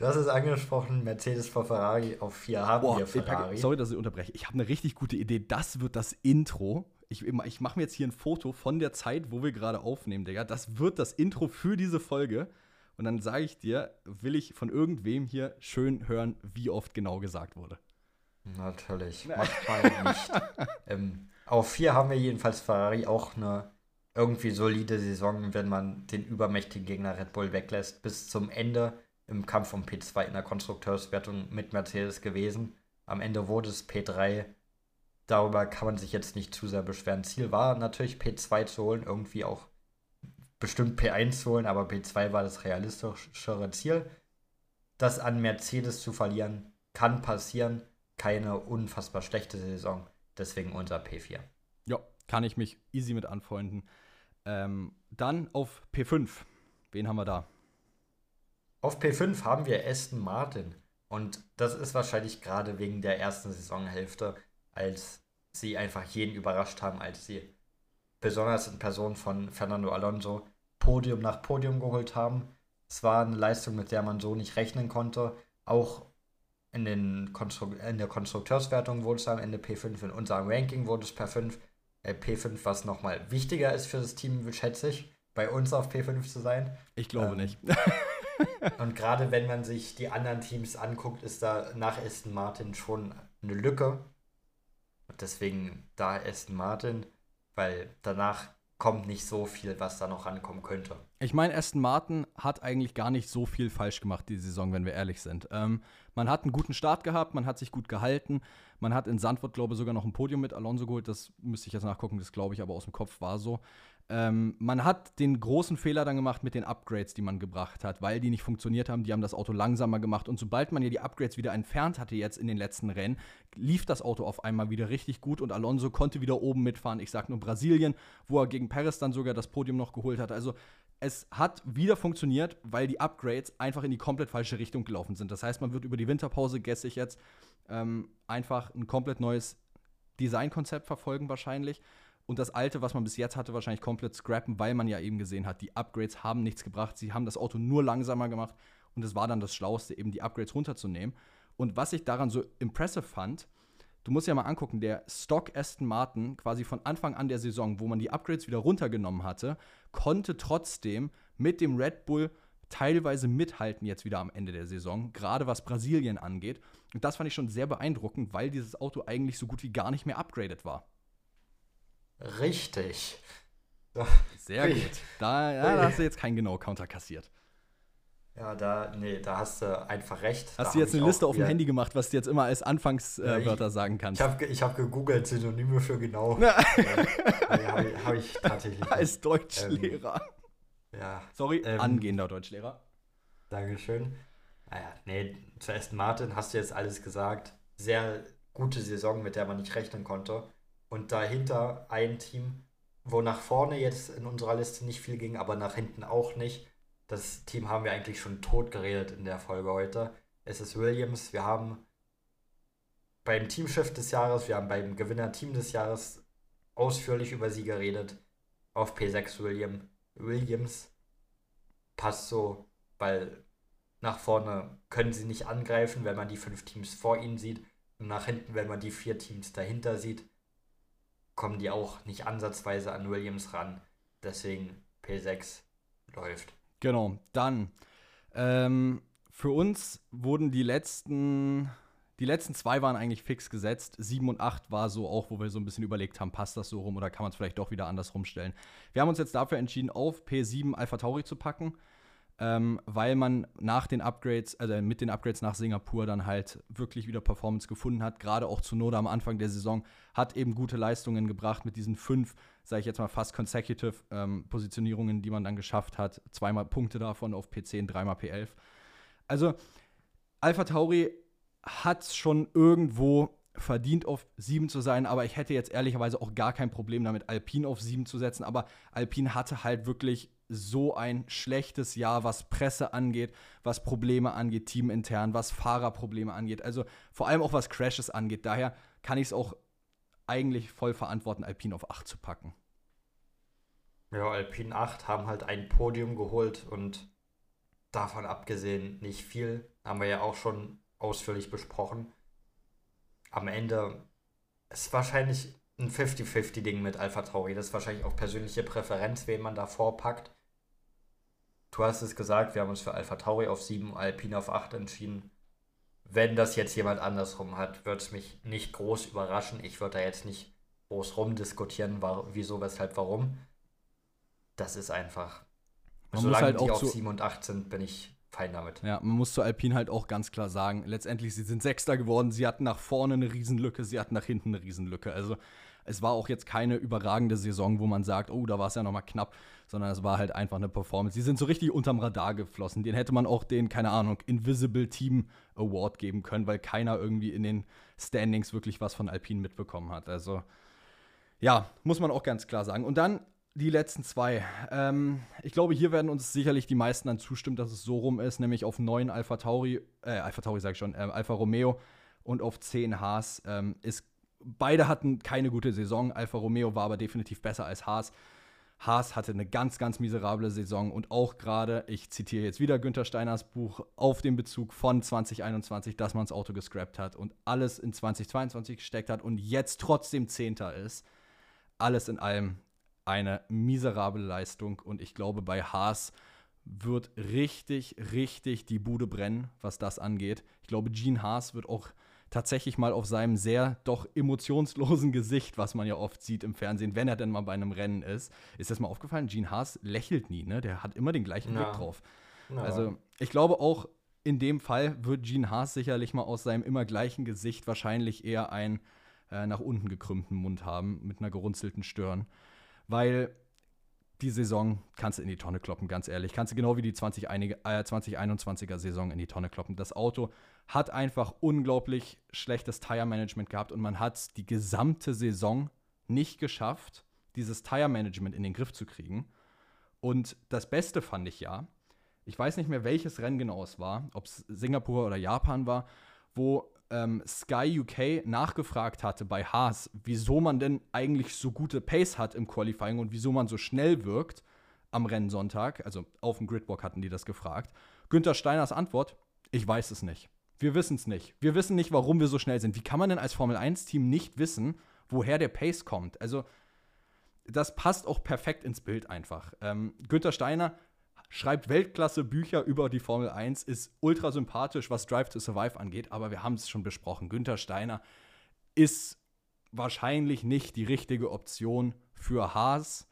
Du hast es angesprochen, Mercedes vor Ferrari auf 4 haben Boah, wir Ferrari. sorry, dass ich unterbreche. Ich habe eine richtig gute Idee. Das wird das Intro. Ich, ich mache mir jetzt hier ein Foto von der Zeit, wo wir gerade aufnehmen, Digga. Das wird das Intro für diese Folge. Und dann sage ich dir, will ich von irgendwem hier schön hören, wie oft genau gesagt wurde. Natürlich. Manchmal nicht. ähm, auf 4 haben wir jedenfalls Ferrari auch eine irgendwie solide Saison, wenn man den übermächtigen Gegner Red Bull weglässt. Bis zum Ende im Kampf um P2 in der Konstrukteurswertung mit Mercedes gewesen. Am Ende wurde es P3. Darüber kann man sich jetzt nicht zu sehr beschweren. Ziel war natürlich P2 zu holen, irgendwie auch bestimmt P1 zu holen, aber P2 war das realistischere Ziel. Das an Mercedes zu verlieren, kann passieren. Keine unfassbar schlechte Saison, deswegen unser P4. Ja, kann ich mich easy mit anfreunden. Ähm, dann auf P5. Wen haben wir da? Auf P5 haben wir Aston Martin. Und das ist wahrscheinlich gerade wegen der ersten Saisonhälfte, als sie einfach jeden überrascht haben, als sie besonders in Person von Fernando Alonso Podium nach Podium geholt haben. Es war eine Leistung, mit der man so nicht rechnen konnte. Auch in, den Konstru in der Konstrukteurswertung wurde es am Ende P5, in unserem Ranking wurde es P5, äh, P5 was nochmal wichtiger ist für das Team, schätze ich, bei uns auf P5 zu sein. Ich glaube ähm, nicht. und gerade wenn man sich die anderen Teams anguckt, ist da nach Aston Martin schon eine Lücke. Und deswegen da Aston Martin, weil danach kommt nicht so viel, was da noch rankommen könnte. Ich meine, Aston Martin hat eigentlich gar nicht so viel falsch gemacht die Saison, wenn wir ehrlich sind. Ähm, man hat einen guten Start gehabt, man hat sich gut gehalten. Man hat in Sandwort, glaube ich, sogar noch ein Podium mit Alonso geholt. Das müsste ich jetzt nachgucken, das glaube ich aber aus dem Kopf war so. Ähm, man hat den großen Fehler dann gemacht mit den Upgrades, die man gebracht hat, weil die nicht funktioniert haben. Die haben das Auto langsamer gemacht. Und sobald man ja die Upgrades wieder entfernt hatte, jetzt in den letzten Rennen, lief das Auto auf einmal wieder richtig gut und Alonso konnte wieder oben mitfahren. Ich sage nur Brasilien, wo er gegen Perez dann sogar das Podium noch geholt hat. Also es hat wieder funktioniert, weil die Upgrades einfach in die komplett falsche Richtung gelaufen sind. Das heißt, man wird über die Winterpause, gesse ich jetzt, ähm, einfach ein komplett neues Designkonzept verfolgen wahrscheinlich und das alte, was man bis jetzt hatte, wahrscheinlich komplett scrappen, weil man ja eben gesehen hat, die Upgrades haben nichts gebracht. Sie haben das Auto nur langsamer gemacht und es war dann das Schlauste, eben die Upgrades runterzunehmen. Und was ich daran so impressive fand, du musst ja mal angucken, der Stock Aston Martin quasi von Anfang an der Saison, wo man die Upgrades wieder runtergenommen hatte, konnte trotzdem mit dem Red Bull teilweise mithalten jetzt wieder am Ende der Saison, gerade was Brasilien angeht. Und das fand ich schon sehr beeindruckend, weil dieses Auto eigentlich so gut wie gar nicht mehr upgraded war. Richtig. Sehr gut. Da, ja, da hast du jetzt keinen genau Counter kassiert. Ja, da, nee, da hast du einfach recht. Hast da du jetzt eine Liste auf dem Handy gemacht, was du jetzt immer als Anfangswörter äh, sagen kannst? Ich habe ich hab gegoogelt Synonyme für genau. Ja. äh, habe hab ich tatsächlich. Als Deutschlehrer. Ähm, ja. Sorry, ähm, angehender Deutschlehrer. Dankeschön. Naja, ah nee, zuerst Martin, hast du jetzt alles gesagt. Sehr gute Saison, mit der man nicht rechnen konnte und dahinter ein Team, wo nach vorne jetzt in unserer Liste nicht viel ging, aber nach hinten auch nicht. Das Team haben wir eigentlich schon tot geredet in der Folge heute. Es ist Williams. Wir haben beim Teamchef des Jahres, wir haben beim Gewinner-Team des Jahres ausführlich über sie geredet. Auf P6 William. Williams passt so, weil nach vorne können sie nicht angreifen, wenn man die fünf Teams vor ihnen sieht. Und nach hinten, wenn man die vier Teams dahinter sieht kommen die auch nicht ansatzweise an Williams ran. Deswegen P6 läuft. Genau, dann ähm, für uns wurden die letzten, die letzten zwei waren eigentlich fix gesetzt. Sieben und acht war so auch, wo wir so ein bisschen überlegt haben, passt das so rum oder kann man es vielleicht doch wieder anders rumstellen. Wir haben uns jetzt dafür entschieden, auf P7 Alpha Tauri zu packen ähm, weil man nach den Upgrades, also mit den Upgrades nach Singapur dann halt wirklich wieder Performance gefunden hat. Gerade auch zu Noda am Anfang der Saison hat eben gute Leistungen gebracht mit diesen fünf, sage ich jetzt mal fast consecutive ähm, Positionierungen, die man dann geschafft hat. Zweimal Punkte davon auf P10, dreimal P11. Also Alpha Tauri hat schon irgendwo verdient, auf 7 zu sein, aber ich hätte jetzt ehrlicherweise auch gar kein Problem damit, Alpine auf 7 zu setzen. Aber Alpine hatte halt wirklich so ein schlechtes Jahr, was Presse angeht, was Probleme angeht, teamintern, was Fahrerprobleme angeht, also vor allem auch was Crashes angeht. Daher kann ich es auch eigentlich voll verantworten, Alpine auf 8 zu packen. Ja, Alpine 8 haben halt ein Podium geholt und davon abgesehen nicht viel. Haben wir ja auch schon ausführlich besprochen. Am Ende ist wahrscheinlich ein 50-50-Ding mit Alpha Tauri. Das ist wahrscheinlich auch persönliche Präferenz, wen man da vorpackt. Du hast es gesagt, wir haben uns für Alpha Tauri auf 7, Alpine auf 8 entschieden. Wenn das jetzt jemand andersrum hat, würde es mich nicht groß überraschen. Ich würde da jetzt nicht groß rumdiskutieren, war, wieso, weshalb, warum. Das ist einfach. Man Solange halt die auf 7 und 8 sind, bin ich fein damit. Ja, man muss zu Alpine halt auch ganz klar sagen, letztendlich, sie sind Sechster geworden, sie hatten nach vorne eine Riesenlücke, sie hatten nach hinten eine Riesenlücke. Also es war auch jetzt keine überragende Saison, wo man sagt, oh, da war es ja nochmal knapp, sondern es war halt einfach eine Performance. Die sind so richtig unterm Radar geflossen. Den hätte man auch den, keine Ahnung, Invisible Team Award geben können, weil keiner irgendwie in den Standings wirklich was von Alpine mitbekommen hat. Also, ja, muss man auch ganz klar sagen. Und dann die letzten zwei. Ähm, ich glaube, hier werden uns sicherlich die meisten dann zustimmen, dass es so rum ist, nämlich auf 9 Alpha Tauri, äh, Alpha Tauri sag ich schon, äh, Alfa Romeo und auf 10 Haas. Ähm, ist, beide hatten keine gute Saison. Alfa Romeo war aber definitiv besser als Haas. Haas hatte eine ganz, ganz miserable Saison und auch gerade, ich zitiere jetzt wieder Günther Steiners Buch, auf den Bezug von 2021, dass man das Auto gescrapt hat und alles in 2022 gesteckt hat und jetzt trotzdem Zehnter ist. Alles in allem eine miserable Leistung und ich glaube, bei Haas wird richtig, richtig die Bude brennen, was das angeht. Ich glaube, Gene Haas wird auch tatsächlich mal auf seinem sehr doch emotionslosen Gesicht, was man ja oft sieht im Fernsehen, wenn er denn mal bei einem Rennen ist. Ist das mal aufgefallen? Gene Haas lächelt nie, ne? Der hat immer den gleichen ja. Blick drauf. Ja. Also, ich glaube auch in dem Fall wird Gene Haas sicherlich mal aus seinem immer gleichen Gesicht wahrscheinlich eher einen äh, nach unten gekrümmten Mund haben mit einer gerunzelten Stirn weil die Saison kannst du in die Tonne kloppen, ganz ehrlich. Kannst du genau wie die 20, äh, 2021er Saison in die Tonne kloppen. Das Auto hat einfach unglaublich schlechtes Tire-Management gehabt und man hat die gesamte Saison nicht geschafft, dieses Tire-Management in den Griff zu kriegen. Und das Beste fand ich ja, ich weiß nicht mehr, welches Rennen genau es war, ob es Singapur oder Japan war, wo ähm, Sky UK nachgefragt hatte bei Haas, wieso man denn eigentlich so gute Pace hat im Qualifying und wieso man so schnell wirkt am Rennsonntag, also auf dem Gridwalk hatten die das gefragt. Günther Steiners Antwort, ich weiß es nicht. Wir wissen es nicht. Wir wissen nicht, warum wir so schnell sind. Wie kann man denn als Formel 1-Team nicht wissen, woher der Pace kommt? Also, das passt auch perfekt ins Bild einfach. Ähm, Günther Steiner schreibt Weltklasse-Bücher über die Formel 1, ist ultra sympathisch, was Drive to Survive angeht, aber wir haben es schon besprochen. Günther Steiner ist wahrscheinlich nicht die richtige Option für Haas.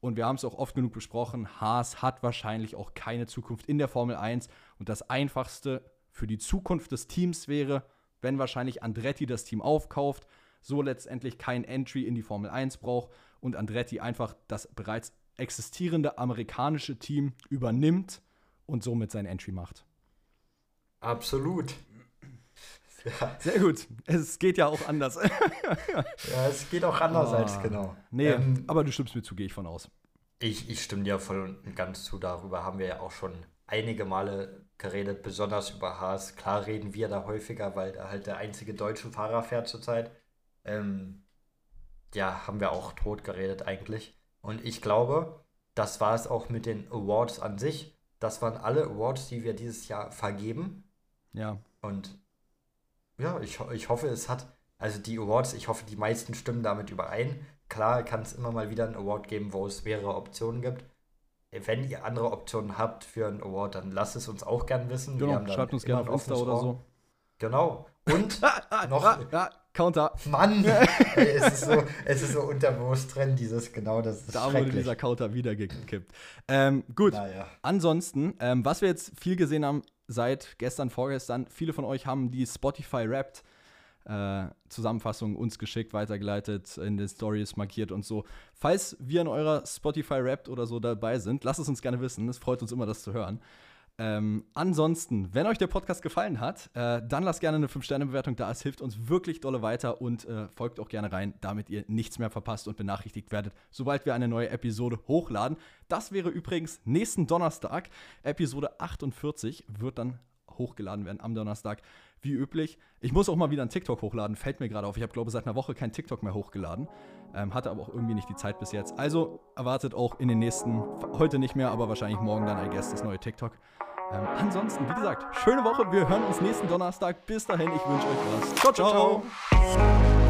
Und wir haben es auch oft genug besprochen, Haas hat wahrscheinlich auch keine Zukunft in der Formel 1. Und das Einfachste für die Zukunft des Teams wäre, wenn wahrscheinlich Andretti das Team aufkauft, so letztendlich kein Entry in die Formel 1 braucht und Andretti einfach das bereits existierende amerikanische Team übernimmt und somit sein Entry macht. Absolut. Ja. Sehr gut. Es geht ja auch anders. ja, es geht auch anders oh. als genau. Nee, ähm, aber du stimmst mir zu, gehe ich von aus. Ich, ich stimme dir voll und ganz zu. Darüber haben wir ja auch schon einige Male geredet, besonders über Haas. Klar reden wir da häufiger, weil da halt der einzige deutsche Fahrer fährt zurzeit. Ähm, ja, haben wir auch tot geredet eigentlich. Und ich glaube, das war es auch mit den Awards an sich. Das waren alle Awards, die wir dieses Jahr vergeben. Ja. Und ja, ich, ich hoffe, es hat, also die Awards, ich hoffe, die meisten stimmen damit überein. Klar kann es immer mal wieder einen Award geben, wo es mehrere Optionen gibt. Wenn ihr andere Optionen habt für einen Award, dann lasst es uns auch gern wissen. Genau, schreibt uns gerne auf Insta oder so. Genau. Und noch, Counter. Mann, es, ist so, es ist so unterbewusst drin, dieses, genau, das ist Da wurde dieser Counter wieder gekippt. Ähm, gut, naja. ansonsten, ähm, was wir jetzt viel gesehen haben seit gestern, vorgestern, viele von euch haben die Spotify Wrapped äh, Zusammenfassung uns geschickt, weitergeleitet, in den Stories markiert und so. Falls wir in eurer Spotify Wrapped oder so dabei sind, lasst es uns gerne wissen. Es freut uns immer, das zu hören. Ähm, ansonsten, wenn euch der Podcast gefallen hat, äh, dann lasst gerne eine 5-Sterne-Bewertung da. Es hilft uns wirklich dolle weiter und äh, folgt auch gerne rein, damit ihr nichts mehr verpasst und benachrichtigt werdet, sobald wir eine neue Episode hochladen. Das wäre übrigens nächsten Donnerstag. Episode 48 wird dann hochgeladen werden am Donnerstag, wie üblich. Ich muss auch mal wieder einen TikTok hochladen, fällt mir gerade auf. Ich habe, glaube ich, seit einer Woche kein TikTok mehr hochgeladen. Ähm, hatte aber auch irgendwie nicht die Zeit bis jetzt. Also erwartet auch in den nächsten, heute nicht mehr, aber wahrscheinlich morgen dann, I guess, das neue TikTok. Ähm, ansonsten, wie gesagt, schöne Woche. Wir hören uns nächsten Donnerstag. Bis dahin, ich wünsche euch was. ciao. ciao. ciao.